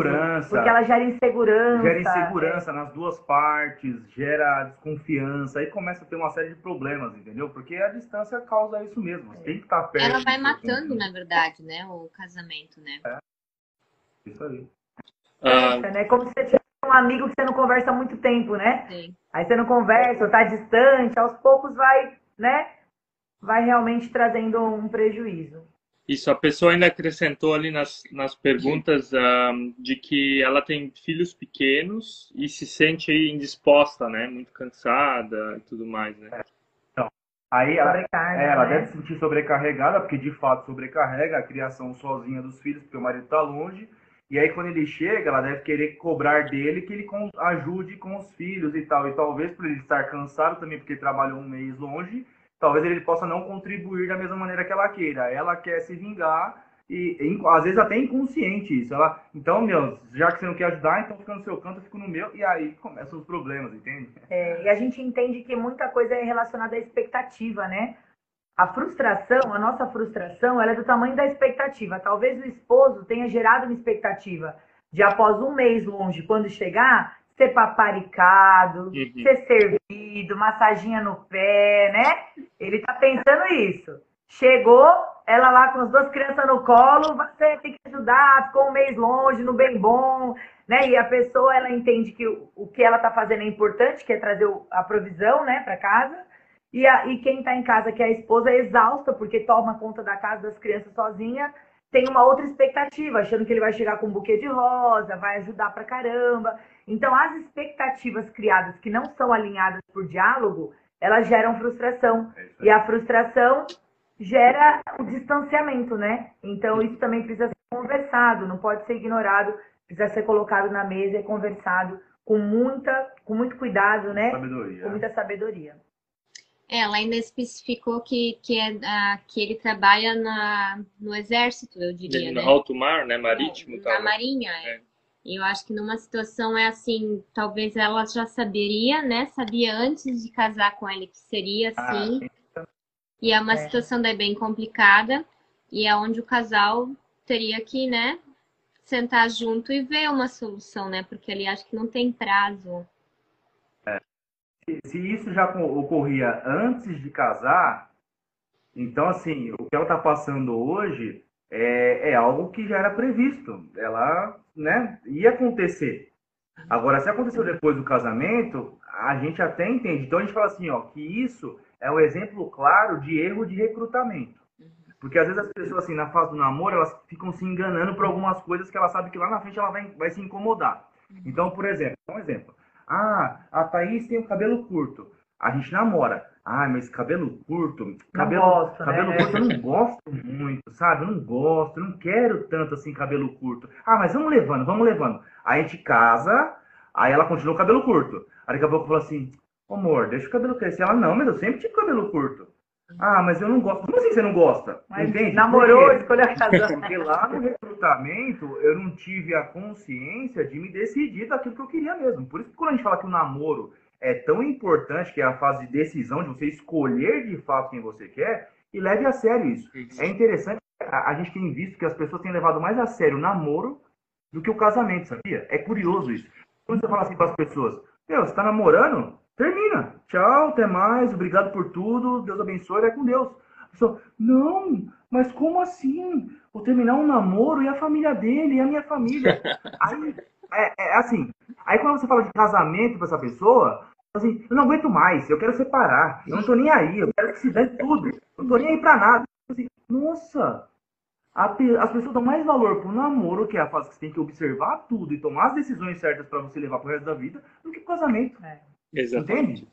Speaker 4: porque ela gera insegurança.
Speaker 3: Gera insegurança nas duas partes, gera desconfiança, aí começa a ter uma série de problemas, entendeu? Porque a distância causa isso mesmo. Você tem que estar perto.
Speaker 1: Ela vai matando, na verdade, né? O casamento, né?
Speaker 3: Isso aí.
Speaker 2: Ah,
Speaker 4: É, né? Como se você tivesse um amigo que você não conversa há muito tempo, né?
Speaker 1: Sim.
Speaker 4: Aí você não conversa, ou tá distante, aos poucos vai, né? Vai realmente trazendo um prejuízo.
Speaker 2: Isso, a pessoa ainda acrescentou ali nas, nas perguntas ah, de que ela tem filhos pequenos e se sente aí indisposta, né? Muito cansada e tudo mais, né?
Speaker 3: Aí ela, é, ela
Speaker 4: né?
Speaker 3: deve se sentir sobrecarregada, porque de fato sobrecarrega a criação sozinha dos filhos, porque o marido está longe. E aí quando ele chega, ela deve querer cobrar dele que ele ajude com os filhos e tal. E talvez por ele estar cansado também, porque trabalhou um mês longe, talvez ele possa não contribuir da mesma maneira que ela queira. Ela quer se vingar e, e, às vezes até inconsciente isso. Ela, então, meu, já que você não quer ajudar, então fica no seu canto, eu fico no meu. E aí começam os problemas, entende?
Speaker 4: É, e a gente entende que muita coisa é relacionada à expectativa, né? A frustração, a nossa frustração, ela é do tamanho da expectativa. Talvez o esposo tenha gerado uma expectativa de após um mês longe, quando chegar, ser paparicado,
Speaker 2: Uhum.
Speaker 4: ser servido, massaginha no pé, né? Ele tá pensando isso. Chegou, ela lá com as duas crianças no colo, você tem que ajudar, ficou um mês longe, no bem bom, né? E a pessoa, ela entende que o, que ela tá fazendo é importante, que é trazer a provisão, né, para casa. E, a, e quem tá em casa, que é a esposa, é exausta, porque toma conta da casa das crianças sozinha, tem uma outra expectativa, achando que ele vai chegar com um buquê de rosa, vai ajudar pra caramba. Então, as expectativas criadas que não são alinhadas por diálogo, elas geram frustração.
Speaker 3: É
Speaker 4: E a frustração gera o distanciamento, né? Então, isso também precisa ser conversado, não pode ser ignorado, precisa ser colocado na mesa e conversado com, muita, com muito cuidado, né?
Speaker 3: Sabedoria.
Speaker 4: Com muita sabedoria.
Speaker 1: É, ela ainda especificou que, que, é, ah, que ele trabalha na, no exército, eu diria,
Speaker 2: Ele
Speaker 1: né?
Speaker 2: no alto mar, né? Marítimo e
Speaker 1: na
Speaker 2: tal. né?
Speaker 1: Marinha, é.
Speaker 2: É.
Speaker 1: E eu acho que numa situação é assim, talvez ela já saberia, né? Sabia antes de casar com ele que seria
Speaker 3: Ah,
Speaker 1: assim. E é uma
Speaker 4: É.
Speaker 1: situação daí bem complicada. E é onde o casal teria que, né? Sentar junto e ver uma solução, né? Porque ali acho que não tem prazo.
Speaker 3: Se, se isso já co- ocorria antes de casar, então assim, o que ela está passando hoje é, é algo que já era previsto. Ela, né, ia acontecer. Agora, se aconteceu depois do casamento, a gente até entende. Então a gente fala assim, ó, que isso é um exemplo claro de erro de recrutamento. Porque às vezes as pessoas, assim, na fase do namoro, elas ficam se enganando por algumas coisas que ela sabe que lá na frente ela vai, vai se incomodar. Então, por exemplo, um exemplo. Ah, a Thaís tem o cabelo curto. A gente namora. Ah, mas cabelo curto, cabelo,
Speaker 4: gosto, né?
Speaker 3: cabelo curto eu não gosto muito, sabe? Eu não gosto, eu não quero tanto assim cabelo curto. Ah, mas vamos levando, vamos levando. Aí a gente casa, aí ela continua o cabelo curto. Aí daqui a pouco fala assim, "Ô, amor, deixa o cabelo crescer. Ela, não, mas eu sempre tive cabelo curto. Ah, mas eu não gosto. Como assim você não gosta?
Speaker 4: Mas
Speaker 3: Entende?
Speaker 4: namorou, escolheu a razão.
Speaker 3: Porque lá no recrutamento eu não tive a consciência de me decidir daquilo que eu queria mesmo. Por isso que quando a gente fala que o namoro é tão importante, que é a fase de decisão, de você escolher de fato quem você quer, e leve a sério isso. É interessante, a, a gente tem visto que as pessoas têm levado mais a sério o namoro do que o casamento, sabia? É curioso isso. Quando você fala assim para as pessoas, meu, você tá namorando? Termina. Tchau, até mais, obrigado por tudo, Deus abençoe, vai com Deus. A pessoa, não, mas como assim? Vou terminar um namoro e a família dele e a minha família. Aí, é, é assim, aí quando você fala de casamento para essa pessoa, assim, eu não aguento mais, eu quero separar, eu não tô nem aí, eu quero que se dê tudo, eu não tô nem aí pra nada. Assim, nossa, a as pessoas dão mais valor pro namoro, que é a fase que você tem que observar tudo e tomar as decisões certas para você levar pro resto da vida, do que pro casamento.
Speaker 2: Exatamente.
Speaker 3: Entende?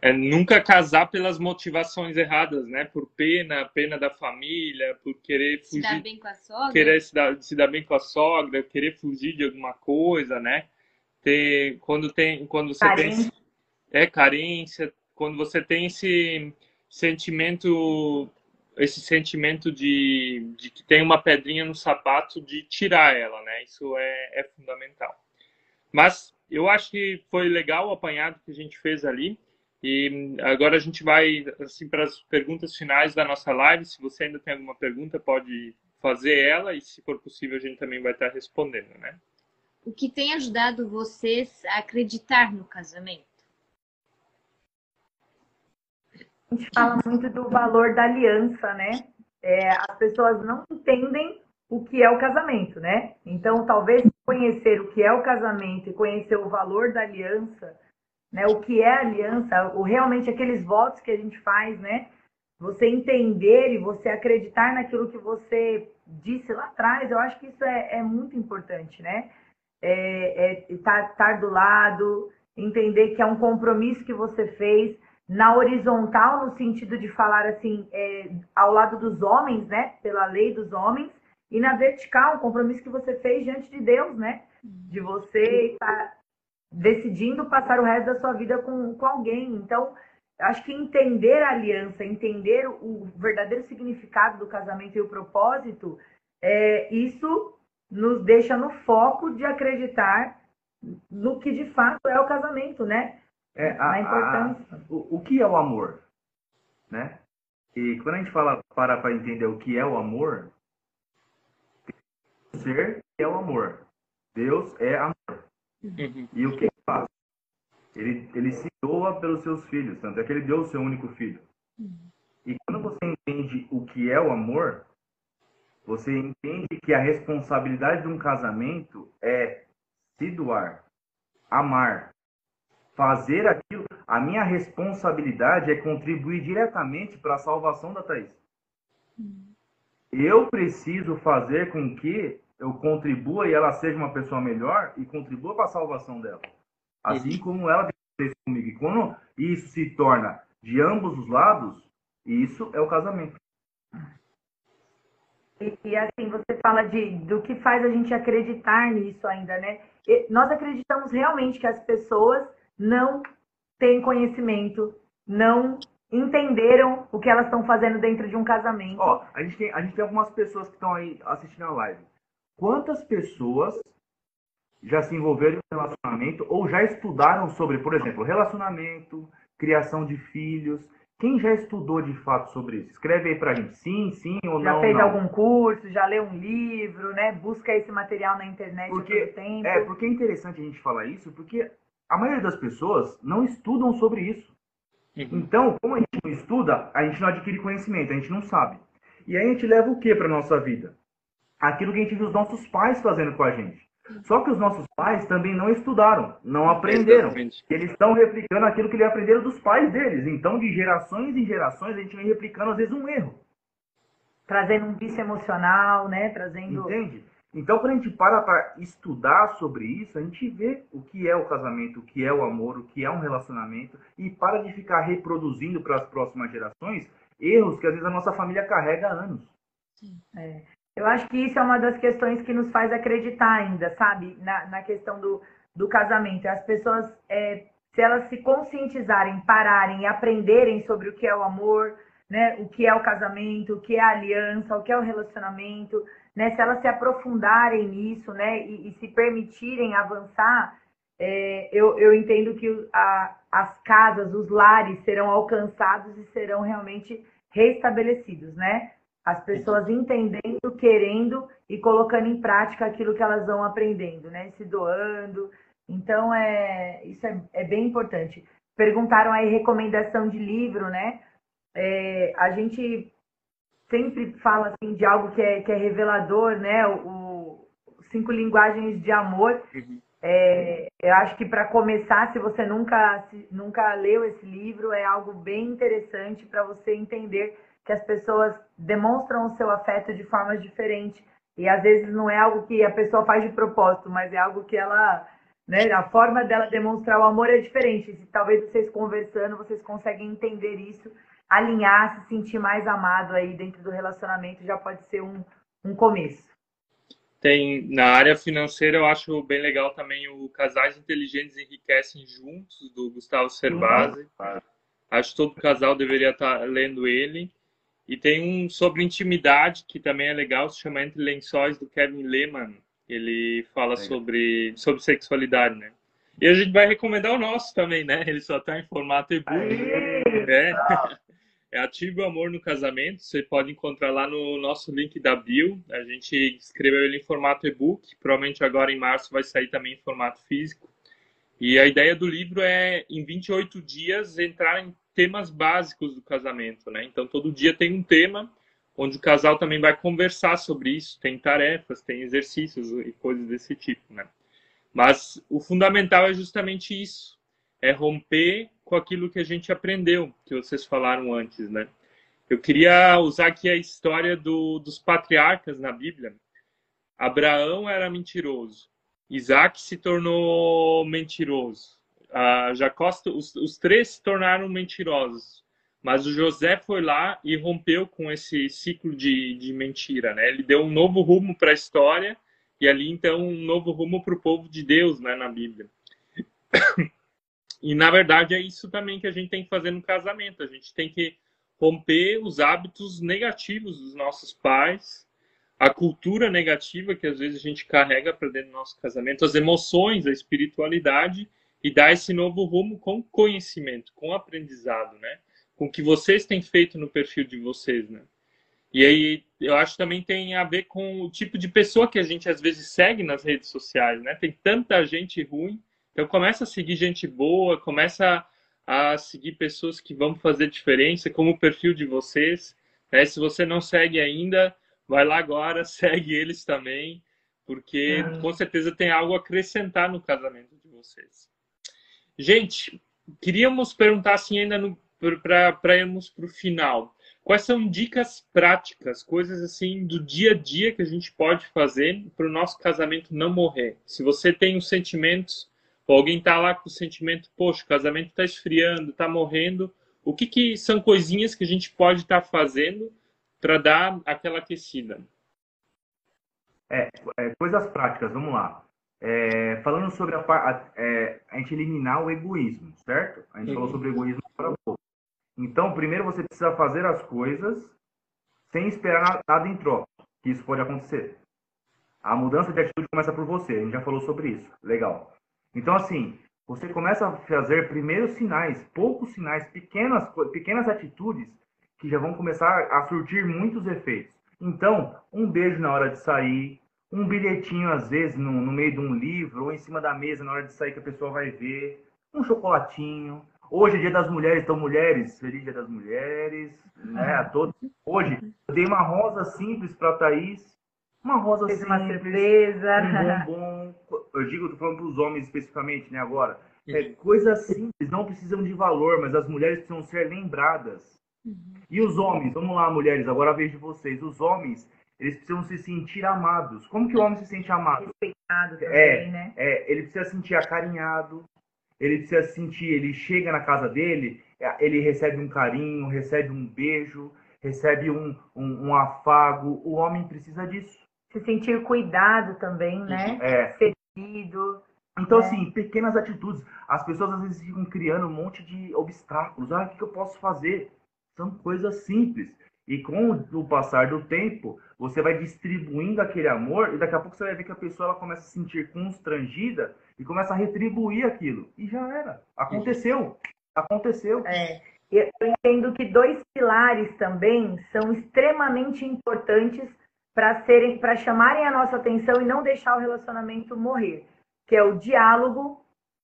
Speaker 2: É nunca casar pelas motivações erradas, né? Por pena, pena da família, por querer
Speaker 1: Se dá
Speaker 2: fugir,
Speaker 1: bem com a sogra.
Speaker 2: querer se dar, se dar bem com a sogra, querer fugir de alguma coisa, né? Ter, quando tem, quando você
Speaker 4: Carência.
Speaker 2: tem é carência, quando você tem esse sentimento, esse sentimento de, de que tem uma pedrinha no sapato, de tirar ela, né? Isso é, é fundamental. Mas eu acho que foi legal o apanhado que a gente fez ali. E agora a gente vai assim para as perguntas finais da nossa live. Se você ainda tem alguma pergunta, pode fazer ela e, se for possível, a gente também vai estar respondendo, né?
Speaker 1: O que tem ajudado vocês a acreditar no casamento?
Speaker 4: A gente fala muito do valor da aliança, né? É, as pessoas não entendem o que é o casamento, né? Então, talvez conhecer o que é o casamento e conhecer o valor da aliança, né? O que é aliança, o realmente aqueles votos que a gente faz, né? Você entender e você acreditar naquilo que você disse lá atrás, eu acho que isso é, é muito importante, né? É, é estar, estar do lado, entender que é um compromisso que você fez na horizontal no sentido de falar assim é, ao lado dos homens, né? Pela lei dos homens e na vertical, um compromisso que você fez diante de Deus, né? De você estar decidindo passar o resto da sua vida com, com alguém. Então, acho que entender a aliança, entender o verdadeiro significado do casamento e o propósito, é, isso nos deixa no foco de acreditar no que de fato é o casamento, né?
Speaker 3: É, a, a importância. A, o, o que é o amor? Né? E quando a gente fala para para entender o que é o amor, ser é o amor. Deus é amor. Uhum. E o que ele faz? Ele, ele se doa pelos seus filhos, tanto é que ele deu o seu único filho. Uhum. E quando você entende o que é o amor, você entende que a responsabilidade de um casamento é se doar, amar, fazer aquilo. A minha responsabilidade é contribuir diretamente para a salvação da Thaís. Uhum. Eu preciso fazer com que eu contribua e ela seja uma pessoa melhor e contribua para a salvação dela. Assim como ela fez comigo. E quando isso se torna de ambos os lados, isso é o casamento.
Speaker 4: E, e, assim, você fala de do que faz a gente acreditar nisso ainda, né? E nós acreditamos realmente que as pessoas não têm conhecimento, não entenderam o que elas estão fazendo dentro de um casamento.
Speaker 3: Ó, a gente tem, a gente tem algumas pessoas que estão aí assistindo a live. Quantas pessoas já se envolveram em relacionamento ou já estudaram sobre, por exemplo, relacionamento, criação de filhos? Quem já estudou de fato sobre isso? Escreve aí pra gente, sim, sim ou
Speaker 4: já
Speaker 3: não.
Speaker 4: Já fez
Speaker 3: não.
Speaker 4: algum curso, já leu um livro, né? Busca esse material na internet
Speaker 3: porque, tempo. É, porque é interessante a gente falar isso, porque a maioria das pessoas não estudam sobre isso. Uhum. Então, como a gente não estuda, a gente não adquire conhecimento, a gente não sabe. E aí a gente leva o que para nossa vida? Aquilo que a gente viu os nossos pais fazendo com a gente. Só que os nossos pais também não estudaram, não aprenderam. Exatamente. Eles estão replicando aquilo que eles aprenderam dos pais deles. Então, de gerações em gerações, a gente vem replicando, às vezes, um erro.
Speaker 4: Trazendo um vício emocional, né? Trazendo.
Speaker 3: Entende? Então, quando a gente para para estudar sobre isso, a gente vê o que é o casamento, o que é o amor, o que é um relacionamento, e para de ficar reproduzindo para as próximas gerações erros que às vezes a nossa família carrega há anos.
Speaker 4: Sim. É. Eu acho que isso é uma das questões que nos faz acreditar ainda, sabe? Na, na questão do, do casamento. As pessoas, é, se elas se conscientizarem, pararem e aprenderem sobre o que é o amor, né? O que é o casamento, o que é a aliança, o que é o relacionamento, né? Se elas se aprofundarem nisso, né? E, e se permitirem avançar, é, eu, eu entendo que a, as casas, os lares serão alcançados e serão realmente restabelecidos, né? As pessoas entendendo, querendo e colocando em prática aquilo que elas vão aprendendo, né? Se doando. Então, é, isso é, é bem importante. Perguntaram aí recomendação de livro, né? É, a gente sempre fala assim de algo que é, que é revelador, né? O, o Cinco Linguagens de Amor. Uhum. É, eu acho que para começar, se você nunca, se, nunca leu esse livro, é algo bem interessante para você entender que as pessoas demonstram o seu afeto de formas diferentes. E às vezes não é algo que a pessoa faz de propósito, mas é algo que ela, né, a forma dela demonstrar o amor é diferente. E talvez vocês conversando, vocês conseguem entender isso, alinhar, se sentir mais amado aí dentro do relacionamento já pode ser um, um começo.
Speaker 2: Tem na área financeira, eu acho bem legal também o Casais Inteligentes Enriquecem Juntos, do Gustavo Cerbasi. Acho que todo casal deveria estar lendo ele. E tem um sobre intimidade, que também é legal, se chama Entre Lençóis, do Kevin Lehman. Ele fala sobre, sobre sexualidade, né? E a gente vai recomendar o nosso também, né? Ele só está em formato e-book. É. é a Ative o Amor no Casamento. Você pode encontrar lá no nosso link da bio. A gente escreveu ele em formato e-book. Provavelmente agora em março vai sair também em formato físico. E a ideia do livro é, em 28 dias, entrar em temas básicos do casamento, né? Então, todo dia tem um tema onde o casal também vai conversar sobre isso. Tem tarefas, tem exercícios e coisas desse tipo, né? Mas o fundamental é justamente isso. É romper com aquilo que a gente aprendeu, que vocês falaram antes, né? Eu queria usar aqui a história do, dos patriarcas na Bíblia. Abraão era mentiroso. Isaac se tornou mentiroso. Jacó, os, os três se tornaram mentirosos. Mas o José foi lá e rompeu com esse ciclo de, de mentira, né? Ele deu um novo rumo para a história e ali então um novo rumo para o povo de Deus, né, na Bíblia. E na verdade é isso também que a gente tem que fazer no casamento. A gente tem que romper os hábitos negativos dos nossos pais, a cultura negativa que às vezes a gente carrega para dentro do nosso casamento, as emoções, a espiritualidade e dar esse novo rumo com conhecimento, com aprendizado, né? Com o que vocês têm feito no perfil de vocês, né? E aí eu acho que também tem a ver com o tipo de pessoa que a gente às vezes segue nas redes sociais, né? Tem tanta gente ruim então começa a seguir gente boa, começa a seguir pessoas que vão fazer diferença, como o perfil de vocês. Né? Se você não segue ainda, vai lá agora, segue eles também, porque uhum. com certeza tem algo a acrescentar no casamento de vocês. Gente, queríamos perguntar assim ainda para irmos para o final. Quais são dicas práticas, coisas assim do dia a dia que a gente pode fazer para o nosso casamento não morrer? Se você tem os sentimentos ou alguém está lá com o sentimento, poxa, o casamento está esfriando, está morrendo. O que, que são coisinhas que a gente pode estar tá fazendo para dar aquela aquecida?
Speaker 3: É, é, coisas práticas, vamos lá. É, falando sobre a, a, é, a, gente eliminar o egoísmo, certo? A gente uhum. falou sobre egoísmo para pouco. Então, primeiro você precisa fazer as coisas sem esperar nada em troca, que isso pode acontecer. A mudança de atitude começa por você, a gente já falou sobre isso. Legal. Então, assim, você começa a fazer primeiros sinais, poucos sinais, pequenas, pequenas atitudes que já vão começar a surtir muitos efeitos. Então, um beijo na hora de sair, um bilhetinho às vezes no, no meio de um livro ou em cima da mesa na hora de sair que a pessoa vai ver, um chocolatinho. Hoje é dia das mulheres, então mulheres, feliz dia das mulheres, né, a todos. Hoje, eu dei uma rosa simples para a Thaís, uma rosa Fez simples, uma surpresa. um bombom. Eu digo, tô falando para os homens especificamente, né, agora. É, coisas simples, não precisam de valor, mas as mulheres precisam ser lembradas. Uhum. E os homens, vamos lá, mulheres, agora de vocês. Os homens, eles precisam se sentir amados. Como que o homem se sente amado?
Speaker 4: Respeitado também,
Speaker 3: é,
Speaker 4: né?
Speaker 3: É, ele precisa sentir acarinhado, ele precisa sentir, ele chega na casa dele, é, ele recebe um carinho, recebe um beijo, recebe um, um, um afago. O homem precisa disso
Speaker 4: se sentir cuidado também, né?
Speaker 3: É.
Speaker 4: Ferido.
Speaker 3: Então, né? assim, pequenas atitudes. As pessoas às vezes ficam criando um monte de obstáculos. Ah, o que eu posso fazer? São coisas simples. E com o passar do tempo, você vai distribuindo aquele amor e daqui a pouco você vai ver que a pessoa ela começa a se sentir constrangida e começa a retribuir aquilo. E já era. Aconteceu. Aconteceu.
Speaker 4: É. Eu entendo que dois pilares também são extremamente importantes para serem, para chamarem a nossa atenção e não deixar o relacionamento morrer, que é o diálogo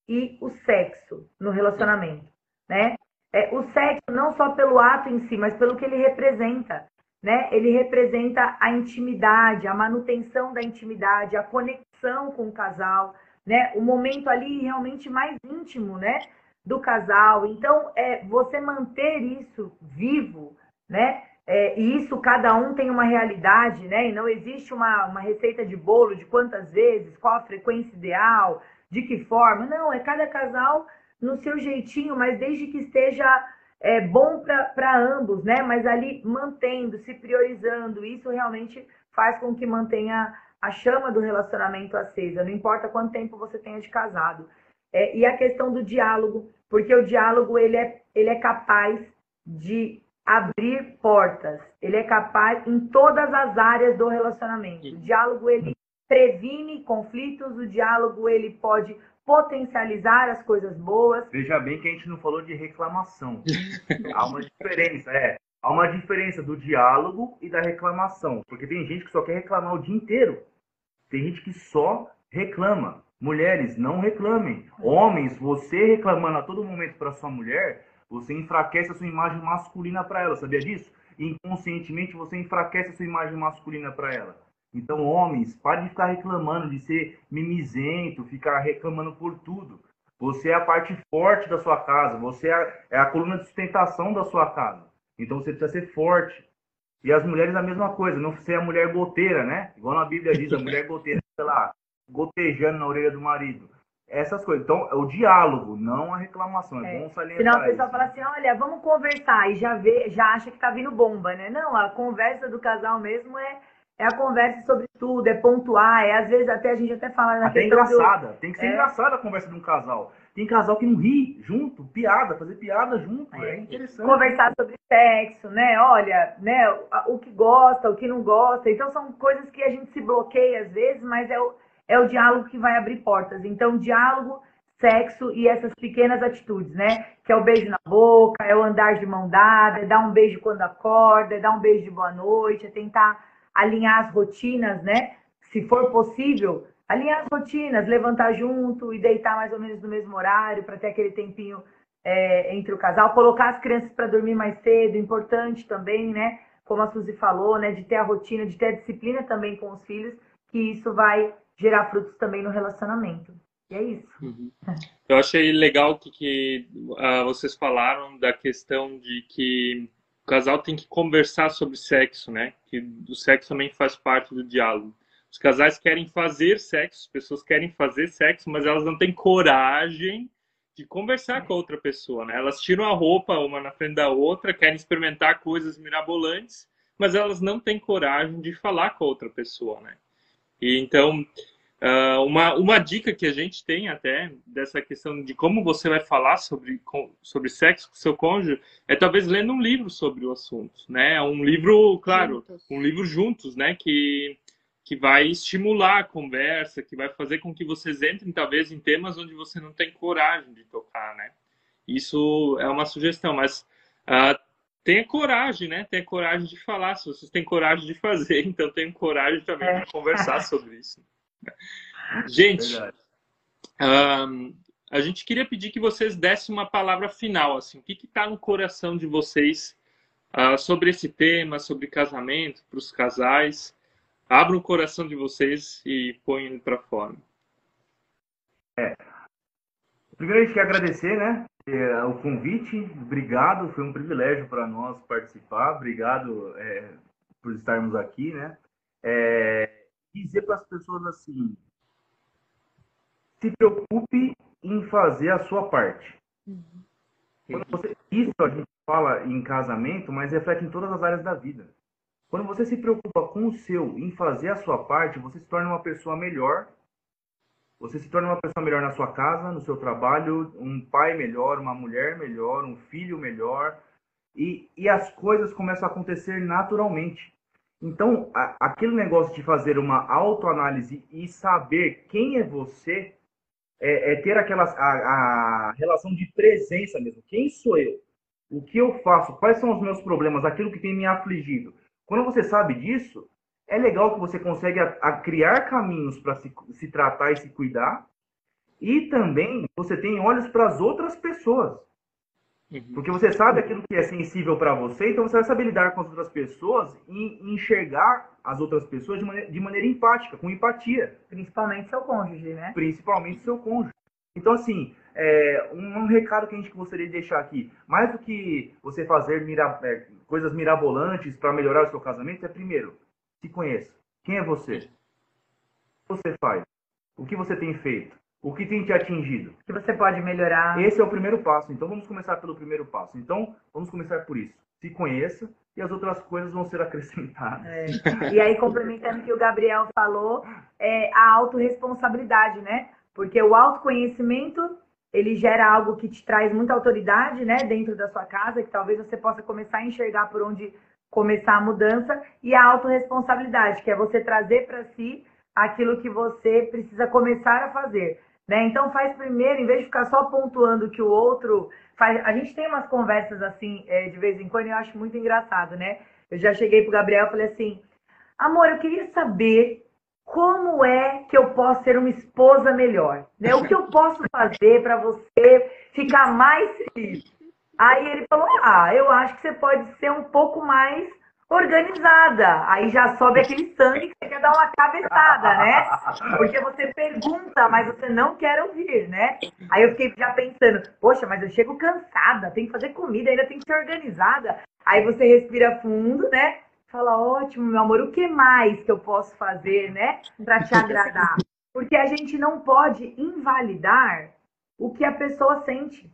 Speaker 4: e o sexo no relacionamento, né? É, o sexo não só pelo ato em si, mas pelo que ele representa, né? Ele representa a intimidade, a manutenção da intimidade, a conexão com o casal, né? O momento ali realmente mais íntimo, né? Do casal. Então, é você manter isso vivo, né? É, e isso cada um tem uma realidade, né? E não existe uma, uma receita de bolo de quantas vezes, qual a frequência ideal, de que forma. Não, é cada casal no seu jeitinho, mas desde que esteja é, bom para ambos, né? Mas ali mantendo, se priorizando, isso realmente faz com que mantenha a chama do relacionamento acesa, não importa quanto tempo você tenha de casado. É, e a questão do diálogo, porque o diálogo ele é, ele é capaz de abrir portas. Ele é capaz em todas as áreas do relacionamento. O diálogo ele previne conflitos, o diálogo ele pode potencializar as coisas boas.
Speaker 3: Veja bem que a gente não falou de reclamação. Há uma diferença, é. há uma diferença do diálogo e da reclamação. Porque tem gente que só quer reclamar o dia inteiro. Tem gente que só reclama. Mulheres, não reclamem. Homens, você reclamando a todo momento para sua mulher, você enfraquece a sua imagem masculina para ela, sabia disso? inconscientemente você enfraquece a sua imagem masculina para ela. Então, homens, pare de ficar reclamando, de ser mimizento, ficar reclamando por tudo. Você é a parte forte da sua casa, você é a, é a coluna de sustentação da sua casa. Então você precisa ser forte. E as mulheres a mesma coisa, não ser a mulher goteira, né? Igual na Bíblia diz, a mulher goteira, sei lá, gotejando na orelha do marido. Essas coisas. Então, é o diálogo, não a reclamação. É, é. bom salientar
Speaker 4: Senão a pessoa isso. fala assim, olha, vamos conversar. E já, vê, já acha que tá vindo bomba, né? Não, a conversa do casal mesmo é, é a conversa sobre tudo, é pontuar, é às vezes até a gente até fala na
Speaker 3: Até engraçada. Do... Tem que ser é. engraçada a conversa de um casal. Tem casal que não ri junto, piada, fazer piada junto. É, é interessante.
Speaker 4: Conversar sobre sexo, né? Olha, né? O que gosta, o que não gosta. Então são coisas que a gente se bloqueia às vezes, mas é o é o diálogo que vai abrir portas. Então, diálogo, sexo e essas pequenas atitudes, né? Que é o beijo na boca, é o andar de mão dada, é dar um beijo quando acorda, é dar um beijo de boa noite, é tentar alinhar as rotinas, né? Se for possível, alinhar as rotinas, levantar junto e deitar mais ou menos no mesmo horário para ter aquele tempinho é, entre o casal, colocar as crianças para dormir mais cedo, importante também, né? Como a Suzy falou, né? De ter a rotina, de ter a disciplina também com os filhos, que isso vai gerar frutos também no relacionamento. E é isso. Uhum.
Speaker 2: Eu achei legal que, que uh, vocês falaram da questão de que casal tem que conversar sobre sexo, né? Que o sexo também faz parte do diálogo. Os casais querem fazer sexo, as pessoas querem fazer sexo, mas elas não têm coragem de conversar com a outra pessoa, né? Elas tiram a roupa uma na frente da outra, querem experimentar coisas mirabolantes, mas elas não têm coragem de falar com a outra pessoa, né? E então, uh, uma, uma dica que a gente tem até dessa questão de como você vai falar sobre, sobre sexo com seu cônjuge é talvez lendo um livro sobre o assunto, né? Um livro, claro, juntos. um livro juntos, né? Que, que vai estimular a conversa, que vai fazer com que vocês entrem talvez em temas onde você não tem coragem de tocar, né? Isso é uma sugestão, mas uh, tenha coragem, né? Tenha coragem de falar. Se vocês têm coragem de fazer, então tenham coragem também é. de conversar sobre isso. Gente, um, a gente queria pedir que vocês dessem uma palavra final, assim, o que está no coração de vocês uh, sobre esse tema, sobre casamento, para os casais. Abra o coração de vocês e ponham ele para fora.
Speaker 3: É. Primeiro a gente quer agradecer, né? é, o convite. Obrigado, foi um privilégio para nós participar. Obrigado é, por estarmos aqui, né? É, dizer para as pessoas assim: se preocupe em fazer a sua parte. Uhum. Você, isso a gente fala em casamento, mas reflete em todas as áreas da vida. Quando você se preocupa com o seu, em fazer a sua parte, você se torna uma pessoa melhor você se torna uma pessoa melhor na sua casa, no seu trabalho, um pai melhor, uma mulher melhor, um filho melhor, e, e as coisas começam a acontecer naturalmente. Então, a, aquele negócio de fazer uma autoanálise e saber quem é você, é, é ter aquela a, a relação de presença mesmo. Quem sou eu? O que eu faço? Quais são os meus problemas? Aquilo que tem me afligido. Quando você sabe disso, é legal que você consegue a, a criar caminhos para se, se tratar e se cuidar. E também você tem olhos para as outras pessoas. Uhum. Porque você sabe aquilo que é sensível para você, então você vai saber lidar com as outras pessoas e enxergar as outras pessoas de maneira, de maneira empática, com empatia.
Speaker 4: Principalmente seu cônjuge, né?
Speaker 3: Principalmente seu cônjuge. Então, assim, é, um, um, recado que a gente gostaria de deixar aqui, mais do que você fazer mira, é, coisas mirabolantes para melhorar o seu casamento, é primeiro, se conheça. Quem é você? O que você faz? O que você tem feito? O que tem te atingido?
Speaker 4: O que você pode melhorar?
Speaker 3: Esse é o primeiro passo. Então vamos começar pelo primeiro passo. Então vamos começar por isso. Se conheça e as outras coisas vão ser acrescentadas. É.
Speaker 4: E aí, complementando o que o Gabriel falou, é a autorresponsabilidade, né? Porque o autoconhecimento, ele gera algo que te traz muita autoridade, né? Dentro da sua casa, que talvez você possa começar a enxergar por onde começar a mudança e a autorresponsabilidade, que é você trazer para si aquilo que você precisa começar a fazer. Né? Então faz primeiro, em vez de ficar só pontuando que o outro faz, a gente tem umas conversas assim, é, de vez em quando, e eu acho muito engraçado, né? Eu já cheguei pro Gabriel e falei assim, amor, eu queria saber como é que eu posso ser uma esposa melhor? Né? O que eu posso fazer para você ficar mais feliz? Aí ele falou: Ah, eu acho que você pode ser um pouco mais organizada. Aí já sobe aquele sangue que você quer dar uma cabeçada, né? Porque você pergunta, mas você não quer ouvir, né? Aí eu fiquei já pensando: Poxa, mas eu chego cansada, tem que fazer comida, ainda tem que ser organizada. Aí você respira fundo, né? Fala, ótimo, meu amor, o que mais que eu posso fazer, né, para te agradar? Porque a gente não pode invalidar o que a pessoa sente,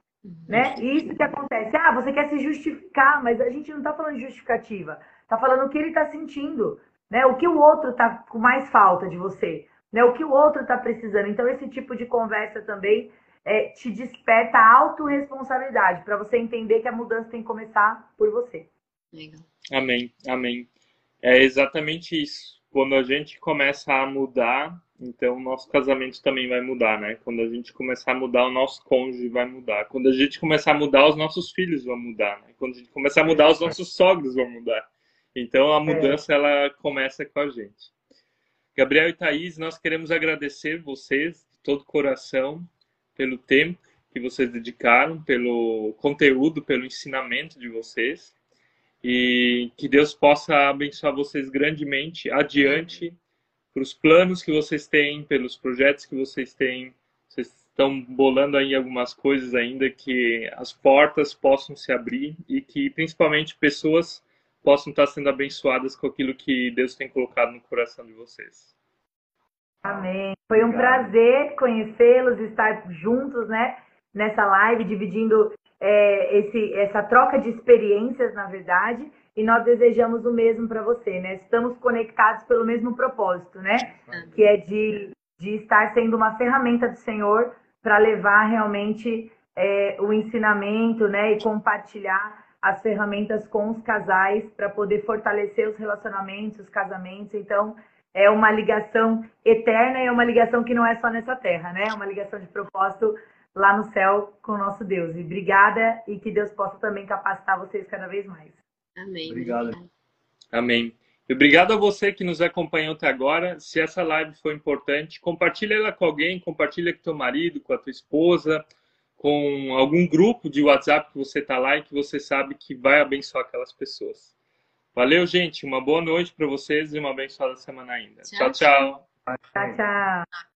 Speaker 4: né? E isso que acontece. Ah, você quer se justificar, mas a gente não está falando de justificativa. Está falando o que ele está sentindo, né? O que o outro está com mais falta de você, né? O que o outro está precisando. Então, esse tipo de conversa também é, te desperta a autorresponsabilidade para você entender que a mudança tem que começar por você.
Speaker 2: Legal. Amém, amém. É exatamente isso. Quando a gente começa a mudar, então o nosso casamento também vai mudar, né? Quando a gente começar a mudar, o nosso cônjuge vai mudar. Quando a gente começar a mudar, os nossos filhos vão mudar, né? Quando a gente começar a mudar, os nossos sogros vão mudar. Então a mudança ela começa com a gente. Gabriel e Thaís, nós queremos agradecer vocês de todo o coração pelo tempo que vocês dedicaram, pelo conteúdo, pelo ensinamento de vocês e que Deus possa abençoar vocês grandemente adiante para os planos que vocês têm, pelos projetos que vocês têm. Vocês estão bolando aí algumas coisas ainda que as portas possam se abrir e que principalmente pessoas possam estar sendo abençoadas com aquilo que Deus tem colocado no coração de vocês.
Speaker 4: Amém. Foi um prazer conhecê-los, estar juntos, né, nessa live, dividindo é, esse, essa troca de experiências, na verdade, e nós desejamos o mesmo para você, né? Estamos conectados pelo mesmo propósito, né? Que é de, de estar sendo uma ferramenta do Senhor para levar realmente é, o ensinamento, né? E compartilhar as ferramentas com os casais para poder fortalecer os relacionamentos, os casamentos. Então, é uma ligação eterna e é uma ligação que não é só nessa terra, né? É uma ligação de propósito lá no céu com o nosso Deus. E obrigada e que Deus possa também capacitar vocês cada vez mais.
Speaker 1: Amém.
Speaker 3: Obrigado.
Speaker 2: Amém. E obrigado a você que nos acompanhou até agora. Se essa live foi importante, compartilha ela com alguém, compartilha com teu marido, com a tua esposa, com algum grupo de WhatsApp que você está lá e que você sabe que vai abençoar aquelas pessoas. Valeu, gente. Uma boa noite para vocês e uma abençoada semana ainda.
Speaker 1: Tchau,
Speaker 2: tchau.
Speaker 4: Tchau, tchau.